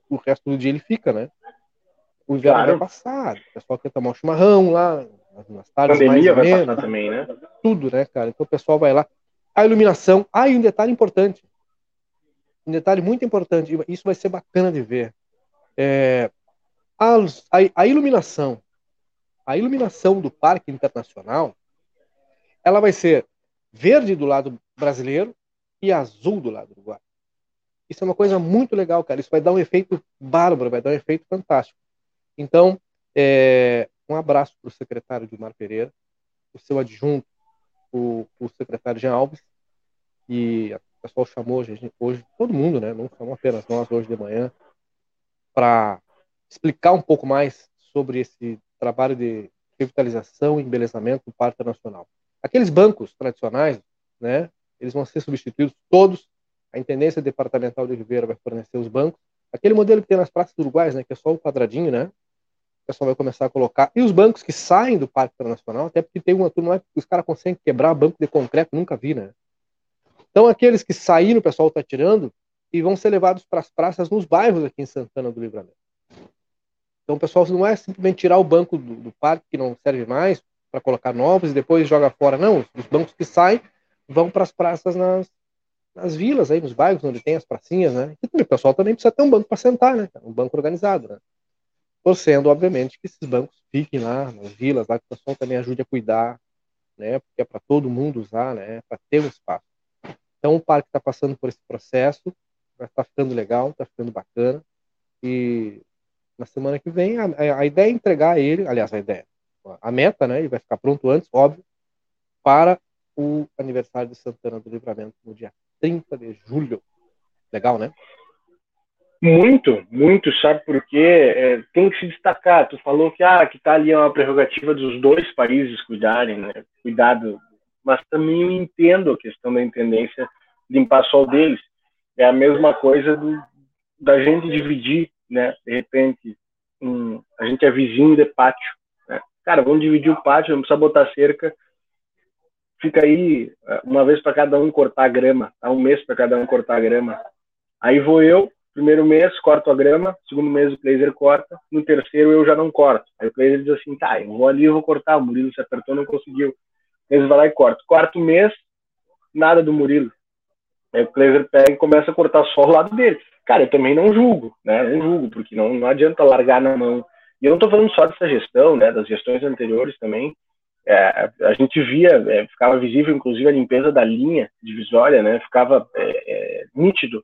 o resto do dia ele fica, né? O inverno claro. vai passar, o pessoal quer tomar um chimarrão lá, nas tardes Pandemia vai passar também, né? Tudo, né, cara? Então o pessoal vai lá. A iluminação, ah, e um detalhe importante. um detalhe muito importante, isso vai ser bacana de ver. É, a, a, a iluminação, a iluminação do Parque Internacional, ela vai ser verde do lado brasileiro e azul do lado uruguaio. Isso é uma coisa muito legal, cara. Isso vai dar um efeito bárbaro, vai dar um efeito fantástico. Então, é, um abraço para o secretário Mar Pereira, o seu adjunto, o, o secretário Jean Alves, e o pessoal chamou hoje, hoje, todo mundo, né? Não chamou apenas nós hoje de manhã, para explicar um pouco mais sobre esse trabalho de revitalização e embelezamento do Parque Nacional. Aqueles bancos tradicionais, né? Eles vão ser substituídos todos. A Intendência Departamental de Ribeira vai fornecer os bancos. Aquele modelo que tem nas praças uruguais, né? Que é só o quadradinho, né? Pessoal vai começar a colocar. E os bancos que saem do Parque Internacional, até porque tem uma turma, os caras conseguem quebrar banco de concreto, nunca vi, né? Então, aqueles que saíram, o pessoal está tirando e vão ser levados para as praças nos bairros aqui em Santana do Livramento. Então, pessoal não é simplesmente tirar o banco do, do parque que não serve mais para colocar novos e depois joga fora. Não, os bancos que saem vão para as praças nas, nas vilas, aí, nos bairros onde tem as pracinhas, né? E o pessoal também precisa ter um banco para sentar, né? Um banco organizado, né? Torcendo, obviamente, que esses bancos fiquem lá nas vilas, lá que o pessoal também ajude a cuidar, né? Porque é para todo mundo usar, né? Para ter um espaço. Então o parque está passando por esse processo, está ficando legal, está ficando bacana. E na semana que vem a, a, ideia é entregar ele, aliás, a ideia, a meta, né? Ele vai ficar pronto antes, óbvio, para o aniversário de Santana do Livramento no dia 30 de julho. Legal, né? Muito, muito, sabe porque é, tem que se destacar. Tu falou que ah, que tá ali é uma prerrogativa dos dois países cuidarem, né? Cuidado mas também eu entendo a questão da intendência limpar só o deles. É a mesma coisa do, da gente dividir, né? De repente, um, a gente é vizinho de pátio. Né? Cara, vamos dividir o pátio, não precisa botar cerca. Fica aí uma vez para cada um cortar a grama, tá? um mês para cada um cortar a grama. Aí vou eu, primeiro mês corto a grama, segundo mês o Blazer corta, no terceiro eu já não corto. Aí o Blazer diz assim, tá, eu vou ali, eu vou cortar, o Murilo se apertou, não conseguiu. Eles vai lá e corta. Quarto mês, nada do Murilo. Aí o Kleiser pega e começa a cortar só o lado dele. Cara, eu também não julgo, né? Não julgo, porque não, não adianta largar na mão. E eu não estou falando só dessa gestão, né? Das gestões anteriores também. É, a gente via, é, ficava visível, inclusive, a limpeza da linha divisória, né? Ficava é, é nítido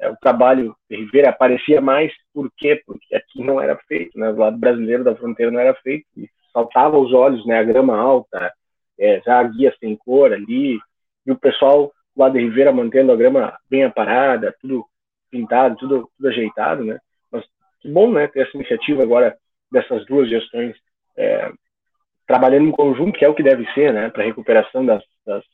é, o trabalho de Rivera aparecia mais, por quê? Porque aqui não era feito, né? Do lado brasileiro da fronteira não era feito, e saltava aos olhos, né? A grama alta, é, já guia sem cor ali, e o pessoal lá de Ribeira mantendo a grama bem aparada, tudo pintado, tudo, tudo ajeitado, né? Mas que bom, né, ter essa iniciativa agora dessas duas gestões é, trabalhando em conjunto, que é o que deve ser, né, para recuperação das, das,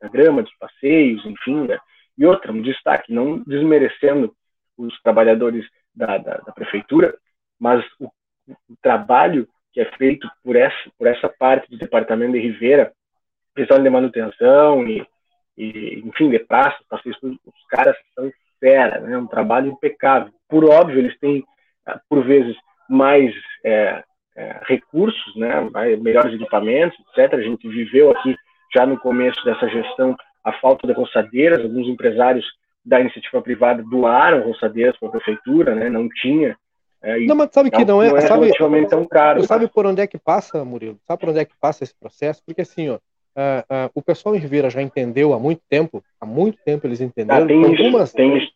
da grama, dos passeios, enfim, né? E outra, um destaque, não desmerecendo os trabalhadores da, da, da prefeitura, mas o, o trabalho que é feito por essa, por essa parte do departamento de Ribeira, questão de manutenção e, e enfim, de passeios, os caras são fera, né? um trabalho impecável. Por óbvio, eles têm, ah, por vezes, mais é, é, recursos, né? melhores equipamentos, etc. A gente viveu aqui, já no começo dessa gestão, a falta de roçadeiras, alguns empresários da iniciativa privada doaram roçadeiras para a prefeitura, né? não tinha é, não, mas sabe que não, é, não é sabe, tão caro. Sabe tá? por onde é que passa, Murilo? Sabe por onde é que passa esse processo? Porque assim, ó, uh, uh, o pessoal em Ribeira já entendeu há muito tempo, há muito tempo eles entenderam. Ah, tem algumas, isso,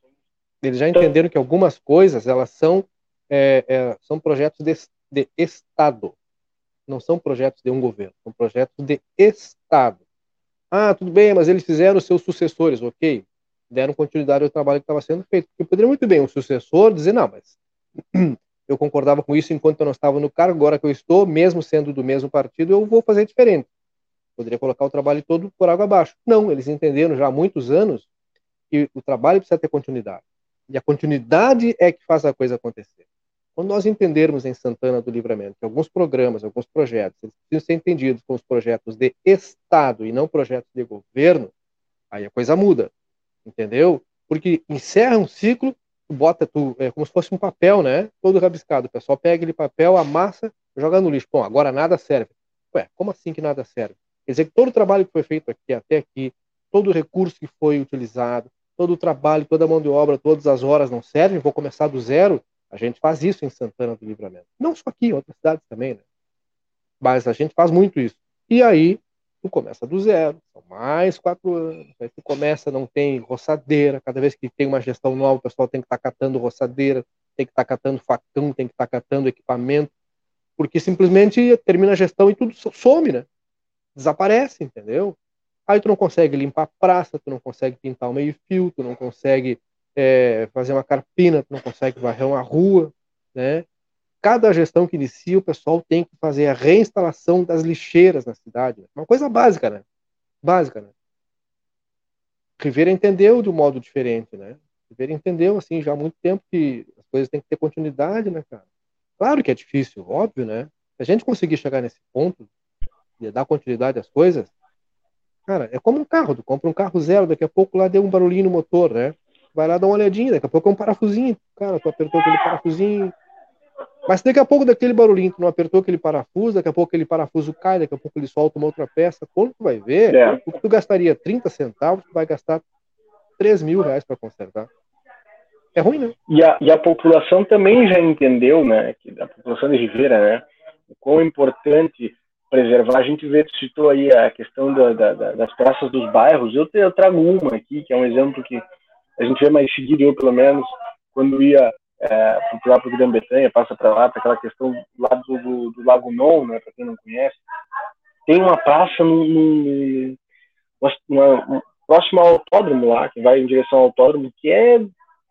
Eles já entenderam que algumas coisas elas são é, é, são projetos de, de Estado, não são projetos de um governo, são projetos de Estado. Ah, tudo bem, mas eles fizeram seus sucessores, ok? Deram continuidade ao trabalho que estava sendo feito. Porque poderia muito bem um sucessor dizer, não, mas eu concordava com isso enquanto eu não estava no cargo, agora que eu estou, mesmo sendo do mesmo partido, eu vou fazer diferente. Poderia colocar o trabalho todo por água abaixo. Não, eles entenderam já há muitos anos que o trabalho precisa ter continuidade. E a continuidade é que faz a coisa acontecer. Quando nós entendermos em Santana do Livramento que alguns programas, alguns projetos, eles precisam ser entendidos como os projetos de Estado e não projetos de governo, aí a coisa muda. Entendeu? Porque encerra um ciclo tu bota, tu, é como se fosse um papel, né? Todo rabiscado. O pessoal pega aquele papel, amassa, joga no lixo. Bom, agora nada serve. Ué, como assim que nada serve? Quer dizer que todo o trabalho que foi feito aqui até aqui, todo o recurso que foi utilizado, todo o trabalho, toda a mão de obra, todas as horas não servem, vou começar do zero. A gente faz isso em Santana do Livramento. Não só aqui, em outras cidades também, né? Mas a gente faz muito isso. E aí, tu começa do zero, são mais quatro anos. Aí tu começa, não tem roçadeira. Cada vez que tem uma gestão nova, o pessoal tem que estar tá catando roçadeira, tem que estar tá catando facão, tem que estar tá catando equipamento, porque simplesmente termina a gestão e tudo some, né? Desaparece, entendeu? Aí tu não consegue limpar a praça, tu não consegue pintar o meio-fio, tu não consegue é, fazer uma carpina, não consegue varrer uma rua, né? Cada gestão que inicia, o pessoal tem que fazer a reinstalação das lixeiras na cidade. Né? Uma coisa básica, né? Básica, né? Rivera entendeu de um modo diferente, né? Rivera entendeu, assim, já há muito tempo que as coisas têm que ter continuidade, né, cara? Claro que é difícil, óbvio, né? Se a gente conseguir chegar nesse ponto de dar continuidade às coisas, cara, é como um carro, tu compra um carro zero, daqui a pouco lá deu um barulhinho no motor, né? Vai lá dar uma olhadinha, daqui a pouco é um parafusinho, cara, tu apertou aquele parafusinho, mas daqui a pouco daquele barulhinho, tu não apertou aquele parafuso, daqui a pouco aquele parafuso cai, daqui a pouco ele solta uma outra peça. Quando tu vai ver, é. o que tu gastaria 30 centavos, tu vai gastar 3 mil reais para consertar. É ruim, né? E a, e a população também já entendeu, né? Que a população de Ribeira, né? O quão é importante preservar. A gente vê, citou aí a questão da, da, das praças dos bairros. Eu, eu trago uma aqui, que é um exemplo que a gente vê mais seguido, eu pelo menos, quando ia é, para o próprio Grã Bretanha, passa para lá, para aquela questão lá do, do, do Lago Non, né, para quem não conhece. Tem uma praça no, no, uma, próximo ao autódromo lá, que vai em direção ao autódromo, que é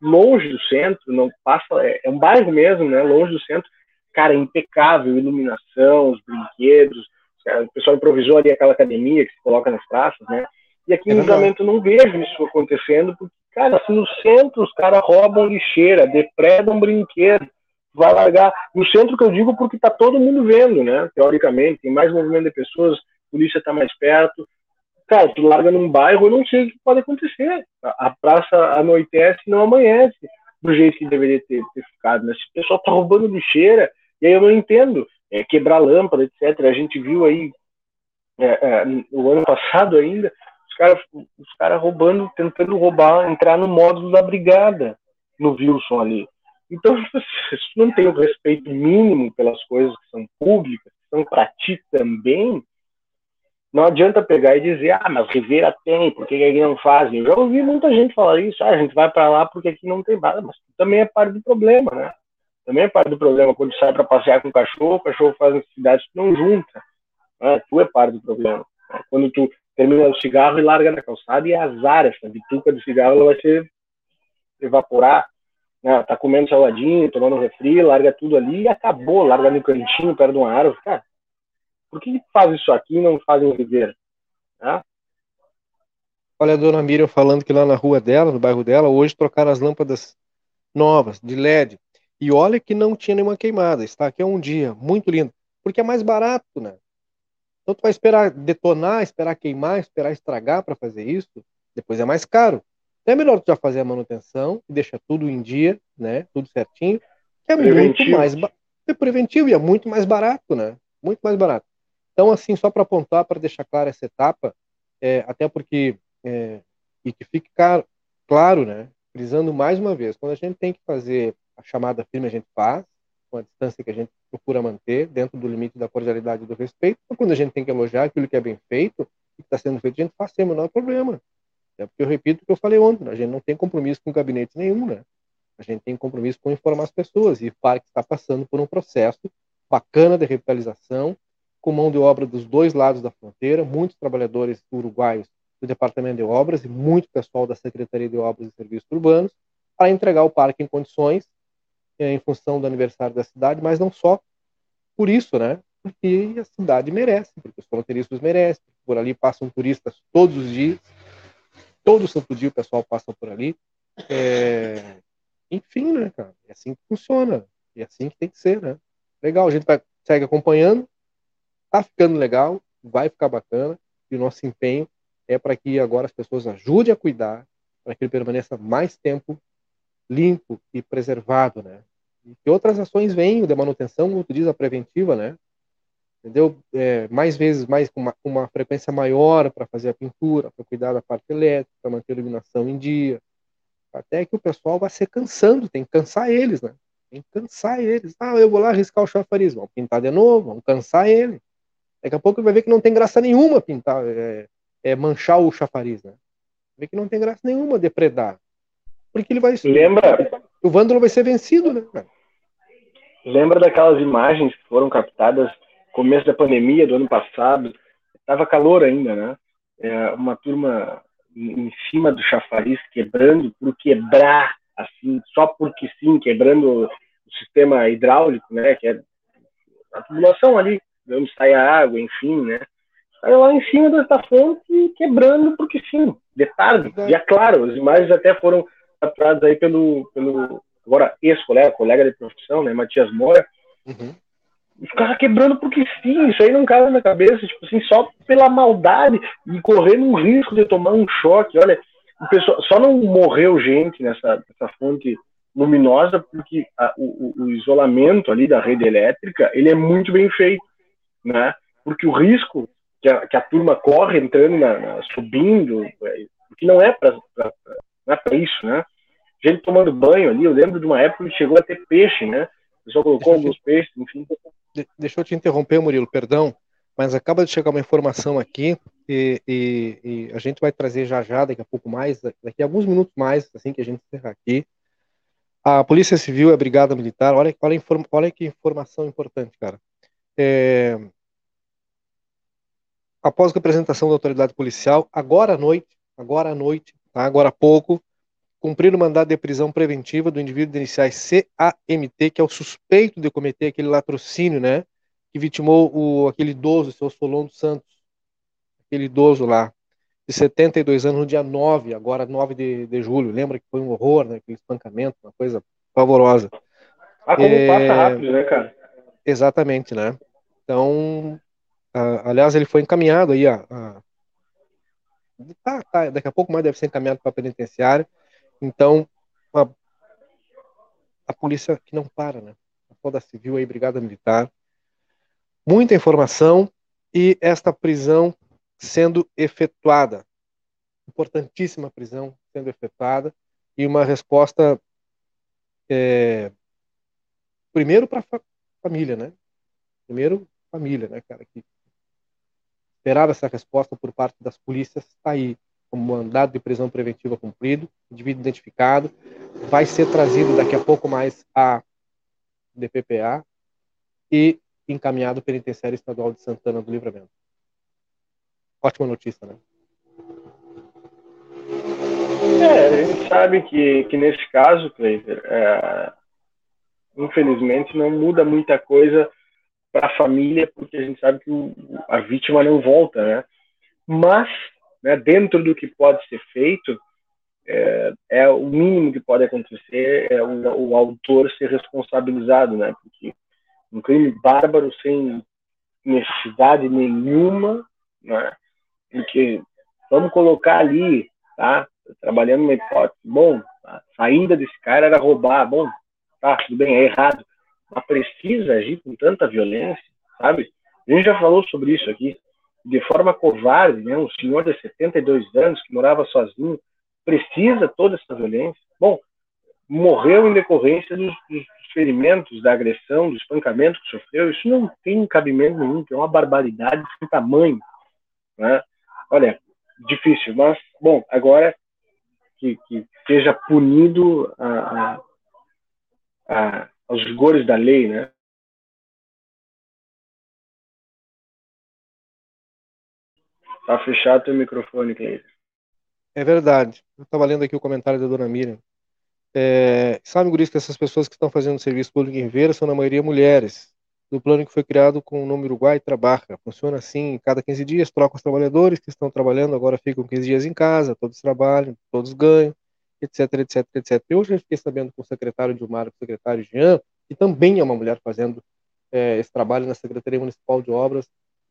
longe do centro, não passa, é, é um bairro mesmo, né, longe do centro. Cara, é impecável, iluminação, os brinquedos, o pessoal improvisou ali aquela academia que se coloca nas praças, né? E aqui é no Livramento eu não vejo isso acontecendo, porque Cara, assim, no centro os caras roubam lixeira, depredam brinquedo, vai largar. No centro que eu digo porque tá todo mundo vendo, né? Teoricamente, tem mais movimento de pessoas, a polícia tá mais perto. Cara, tu larga num bairro, eu não sei o que pode acontecer. A, praça anoitece e não amanhece do jeito que deveria ter, ter ficado, né? Se o pessoal tá roubando lixeira, e aí eu não entendo. É, quebrar lâmpada, etc. A gente viu aí é, é, o ano passado ainda os caras os cara roubando, tentando roubar, entrar no módulo da brigada no Wilson ali. Então, se não tem o respeito mínimo pelas coisas que são públicas, que são para ti também, não adianta pegar e dizer, ah, mas Rivera tem, por que, aqui não fazem? Eu já ouvi muita gente falar isso, ah, a gente vai para lá porque aqui não tem nada, mas também é parte do problema, né? Também é parte do problema. Quando sai para passear com o cachorro, o cachorro faz necessidades que não junta. Né? Tu é parte do problema. Quando tu termina o cigarro e larga na calçada e é azar essa bituca de cigarro ela vai se evaporar né? tá comendo saladinho, tomando refri, larga tudo ali e acabou, larga no cantinho perto de uma árvore, cara por que faz isso aqui e não faz em Ribeira? Né? Olha a dona Miriam falando que lá na rua dela, no bairro dela, hoje trocaram as lâmpadas novas, de LED. E olha que não tinha nenhuma queimada. Está aqui há um dia, muito lindo. Porque é mais barato, né? Então tu vai esperar detonar, esperar queimar, esperar estragar para fazer isso, depois é mais caro. Então é melhor tu já fazer a manutenção e deixar tudo em dia, né? Tudo certinho, que é preventivo. muito mais é preventivo e é muito mais barato, né? Muito mais barato. Então assim, só para apontar, para deixar clara essa etapa, é, até porque é, e que fique claro, claro, né? Frisando mais uma vez, quando a gente tem que fazer a chamada firme, a gente faz, com a distância que a gente procura manter, dentro do limite da cordialidade e do respeito. Então, quando a gente tem que elogiar aquilo que é bem feito, que está sendo feito, a gente faz sem o menor problema. É porque eu repito o que eu falei ontem, né? a gente não tem compromisso com gabinete nenhum, né? A gente tem compromisso com informar as pessoas, e o parque está passando por um processo bacana de revitalização, com mão de obra dos dois lados da fronteira, muitos trabalhadores uruguaios do Departamento de Obras e muito pessoal da Secretaria de Obras e Serviços Urbanos, para entregar o parque em condições em função do aniversário da cidade, mas não só por isso, né? Porque a cidade merece, porque os fronteiristas merecem, por ali passam turistas todos os dias, todo santo dia o pessoal passa por ali. É... Enfim, né, cara? É assim que funciona. É assim que tem que ser, né? Legal, a gente vai, segue acompanhando, tá ficando legal, vai ficar bacana, e o nosso empenho é para que agora as pessoas ajudem a cuidar, para que ele permaneça mais tempo limpo e preservado, né? E que outras ações venham de manutenção, como tu diz, a preventiva, né? Entendeu? É, mais vezes, mais com uma, uma frequência maior para fazer a pintura, para cuidar da parte elétrica, manter a iluminação em dia, até que o pessoal vai se cansando, tem que cansar eles, né? Tem que cansar eles. Ah, eu vou lá arriscar o chafariz, vamos pintar de novo, vamos cansar ele. Daqui a pouco vai ver que não tem graça nenhuma pintar, é, é manchar o chafariz, né? Ver que não tem graça nenhuma depredar. Porque ele vai. Lembra? O vândalo vai ser vencido, né, cara? Lembra daquelas imagens que foram captadas no começo da pandemia do ano passado? Tava calor ainda, né? É, uma turma em cima do chafariz quebrando por quebrar, assim, só porque sim, quebrando o sistema hidráulico, né? Que é a tubulação ali, de onde sai a água, enfim, né? Aí lá em cima dessa fonte quebrando porque sim, de tarde, dia claro. As imagens até foram capturadas aí pelo, pelo agora ex-colega, colega de profissão, né, Matias Moura. Uhum. Os caras quebrando porque sim, isso aí não cabe na cabeça, tipo assim, só pela maldade e correndo um risco de tomar um choque. Olha, o pessoal, só não morreu gente nessa, nessa fonte luminosa porque a, o, o, isolamento ali da rede elétrica ele é muito bem feito, né? Porque o risco que a, que a turma corre entrando, na, na, subindo, porque não é para não é para isso, né? Gente tomando banho ali, eu lembro de uma época que chegou a ter peixe, né? O pessoal colocou alguns peixes, enfim. Deixa eu te interromper, Murilo, perdão, mas acaba de chegar uma informação aqui e, e, e, a gente vai trazer já já, daqui a pouco mais, daqui a alguns minutos mais, assim que a gente encerrar aqui. A Polícia Civil e a Brigada Militar, olha, olha, olha que informação importante, cara. É, após a apresentação da autoridade policial, agora à noite, agora à noite, tá? agora há pouco, cumprir o mandado de prisão preventiva do indivíduo de iniciais CAMT, que é o suspeito de cometer aquele latrocínio, né? Que vitimou o, aquele idoso, o seu Solon dos Santos, aquele idoso lá, de 72 anos, no dia 9, agora 9 de, de julho. Lembra que foi um horror, né? Aquele espancamento, uma coisa pavorosa. Ah, como é... passa rápido, né, cara? Exatamente, né? Então, aliás, ele foi encaminhado aí a, a tá, tá, daqui a pouco mais deve ser encaminhado para a penitenciária. Então, a, a polícia que não para, né? A Polda Civil aí, Brigada Militar. Muita informação e esta prisão sendo efetuada. Importantíssima prisão sendo efetuada e uma resposta é, primeiro para a família, né? Primeiro família, né, cara, que esperava essa resposta por parte das polícias, está aí como mandado de prisão preventiva cumprido, indivíduo identificado, vai ser trazido daqui a pouco mais a DPPA e encaminhado penitenciário estadual de Santana do Livramento. Ótima notícia, né? É, a gente sabe que, que nesse caso, Cleiser, é, infelizmente não muda muita coisa para a família, porque a gente sabe que o, a vítima não volta, né? Mas né, dentro do que pode ser feito, é, é, o mínimo que pode acontecer é o, o, autor ser responsabilizado, né? Porque um crime bárbaro sem necessidade nenhuma, né? Porque vamos colocar ali, tá? Trabalhando uma hipótese, bom, a saída desse cara era roubar, bom, tá, tudo bem, é errado, mas precisa agir com tanta violência, sabe? A gente já falou sobre isso aqui de forma covarde, né? um senhor de 72 anos que morava sozinho, precisa toda essa violência. Bom, morreu em decorrência dos, dos ferimentos, da agressão, do espancamento que sofreu. Isso não tem cabimento nenhum, é uma barbaridade sem tamanho. Né? Olha, difícil, mas, bom, agora que, que seja punido a, a, a, aos rigores da lei, né? Tá fechado teu microfone, Cleiton. É verdade. Eu estava lendo aqui o comentário da dona Miriam. É, sabe, Guris, que essas pessoas que estão fazendo serviço público em Vera são, na maioria, mulheres. Do plano que foi criado com o nome Uruguai Trabaja. Funciona assim: cada 15 dias trocam os trabalhadores que estão trabalhando, agora ficam 15 dias em casa, todos trabalham, todos ganham, etc, etc, etc. Eu já fiquei sabendo com o secretário Dilmar, com o secretário Jean, que também é uma mulher fazendo é, esse trabalho na Secretaria Municipal de Obras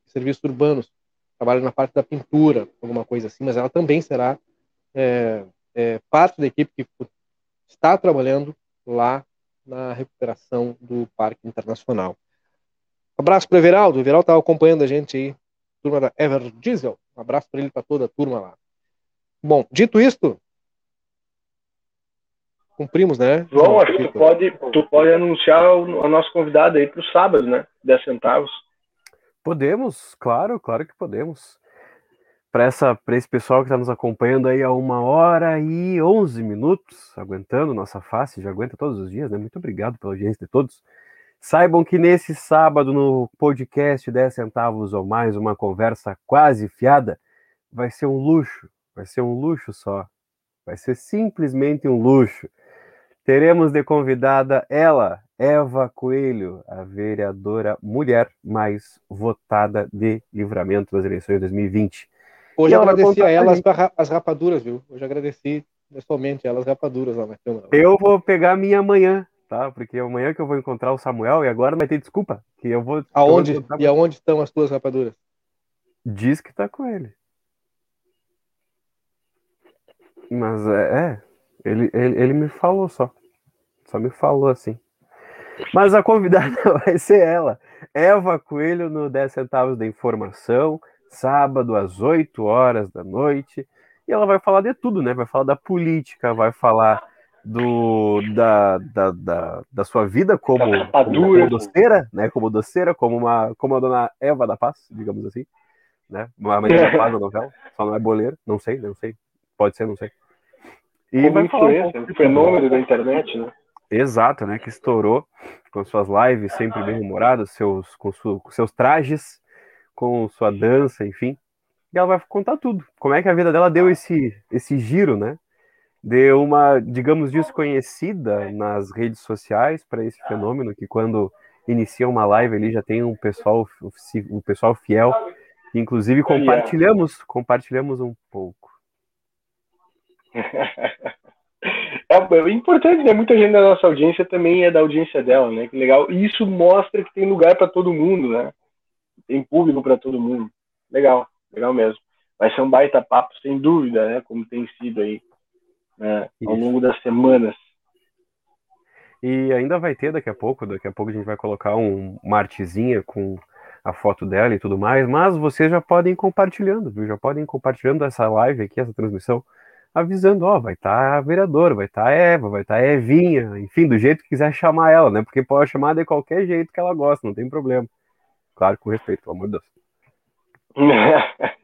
e Serviços Urbanos trabalha na parte da pintura, alguma coisa assim, mas ela também será é, é, parte da equipe que está trabalhando lá na recuperação do Parque Internacional. Abraço para o Everaldo. O Everaldo estava acompanhando a gente aí, turma da Ever Diesel. Um abraço para ele e para toda a turma lá. Bom, dito isto, Cumprimos, né? João, acho que tu pode, tu pode anunciar o, a nossa convidada aí para o sábado, né? 10 centavos. Podemos, claro, claro que podemos. Para esse pessoal que está nos acompanhando aí há uma hora e 11 minutos, aguentando nossa face, já aguenta todos os dias, né? Muito obrigado pela audiência de todos. Saibam que nesse sábado, no podcast 10 centavos ou mais, uma conversa quase fiada, vai ser um luxo, vai ser um luxo só. Vai ser simplesmente um luxo teremos de convidada ela, Eva Coelho, a vereadora mulher mais votada de livramento das eleições de 2020. Hoje eu agradeci a ela as rapaduras, viu? Hoje agradeci pessoalmente elas rapaduras lá na Eu vou pegar minha amanhã, tá? Porque é amanhã que eu vou encontrar o Samuel e agora não vai ter desculpa, que eu vou Aonde? Eu vou e aonde estão as tuas rapaduras? Diz que tá com ele. Mas é, é ele, ele, ele me falou só. Só me falou assim. Mas a convidada vai ser ela, Eva Coelho, no 10 centavos da informação, sábado às 8 horas da noite. E ela vai falar de tudo, né? Vai falar da política, vai falar do da, da, da, da sua vida como, como, doceira, né? Como doceira, como uma como a dona Eva da Paz, digamos assim, né? Uma mãe da Paz da novela, só não é boleira, não sei, não sei, pode ser, não sei. E como vai falar um fenômeno da internet, né? Exato, né? Que estourou com suas lives sempre bem humoradas, seus, com, su, com seus trajes, com sua dança, enfim. E ela vai contar tudo. Como é que a vida dela deu esse, esse giro, né? Deu uma, digamos, desconhecida nas redes sociais para esse fenômeno que quando inicia uma live ali já tem um pessoal, um pessoal fiel. Inclusive compartilhamos, compartilhamos um pouco. É, é importante, né? Muita gente da nossa audiência também é da audiência dela, né? Que legal. E isso mostra que tem lugar para todo mundo, né? Tem público para todo mundo. Legal, legal mesmo. Vai ser um baita papo, sem dúvida, né? Como tem sido aí né? ao longo das semanas. E ainda vai ter daqui a pouco, daqui a pouco a gente vai colocar um, uma artezinha com a foto dela e tudo mais, mas vocês já podem ir compartilhando, viu? Já podem ir compartilhando essa live aqui, essa transmissão avisando, ó, vai estar tá a vereadora, vai estar tá a Eva, vai estar tá a Evinha, enfim, do jeito que quiser chamar ela, né? Porque pode chamar de qualquer jeito que ela gosta, não tem problema. Claro, com respeito, pelo amor de Deus.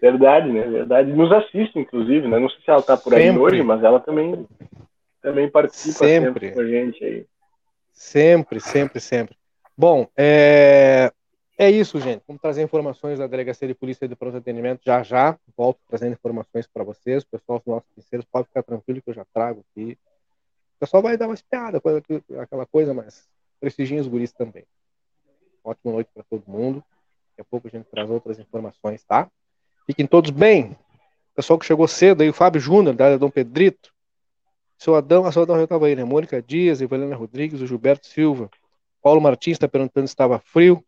Verdade, né? Verdade. Nos assiste, inclusive, né? Não sei se ela tá por aí sempre. hoje, mas ela também, também participa sempre. sempre com a gente aí. Sempre, sempre, sempre. Bom, é... É isso, gente. Vamos trazer informações da Delegacia de Polícia de Pronto Atendimento já já. Volto trazendo informações para vocês. O pessoal dos nossos parceiros pode ficar tranquilo que eu já trago aqui. O pessoal vai dar uma espiada, aquela coisa, mas prestigiem os guris também. Ótima noite para todo mundo. Daqui a pouco a gente traz outras informações, tá? Fiquem todos bem. O pessoal que chegou cedo aí, o Fábio Júnior, da Dom Pedrito. Seu Adão, a sua Adão já estava aí, né? Mônica Dias, Evelina Rodrigues, o Gilberto Silva. Paulo Martins está perguntando se estava frio.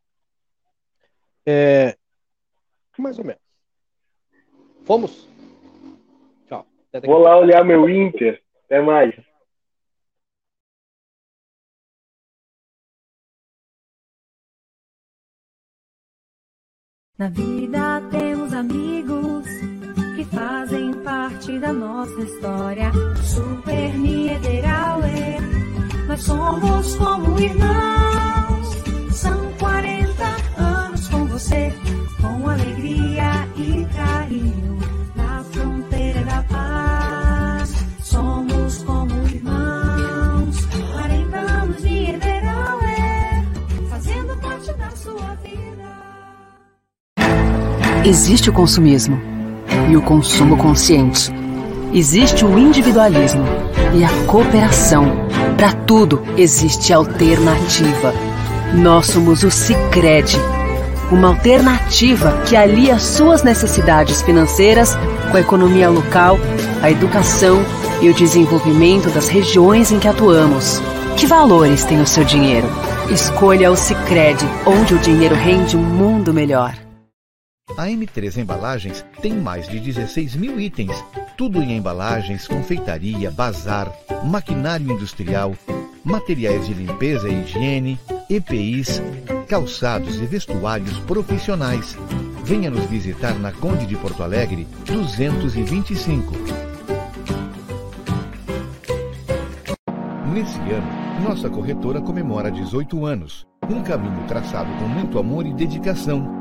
É, mais ou menos. Fomos? Tchau. Vou lá olhar meu Inter. Até mais. Na vida temos amigos que fazem parte da nossa história. Super Niederauer, nós somos como irmãos. Você com alegria e carinho na fronteira da paz. Somos como irmãos, 40 anos de Ederauer, fazendo parte da sua vida. Existe o consumismo e o consumo consciente. Existe o individualismo e a cooperação. Para tudo existe alternativa. Nós somos o Sicredi uma alternativa que alia suas necessidades financeiras com a economia local, a educação e o desenvolvimento das regiões em que atuamos. Que valores tem o seu dinheiro? Escolha o Sicredi, onde o dinheiro rende um mundo melhor. A M3 Embalagens tem mais de 16 mil itens, tudo em embalagens, confeitaria, bazar, maquinário industrial, materiais de limpeza e higiene, EPIs, calçados e vestuários profissionais. Venha nos visitar na Conde de Porto Alegre 225. Nesse ano, nossa corretora comemora 18 anos. Um caminho traçado com muito amor e dedicação.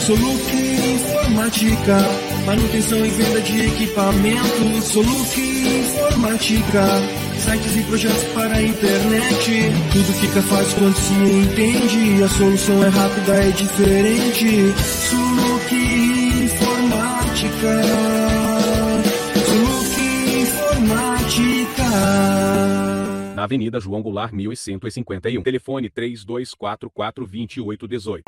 Soluc Informática, manutenção e venda de equipamentos. Soluc Informática, sites e projetos para a internet. Tudo fica fácil quando se entende. A solução é rápida, é diferente. Soluc Informática. Soluc Informática. Na Avenida João Goulart, 1151. Telefone 3244 2818.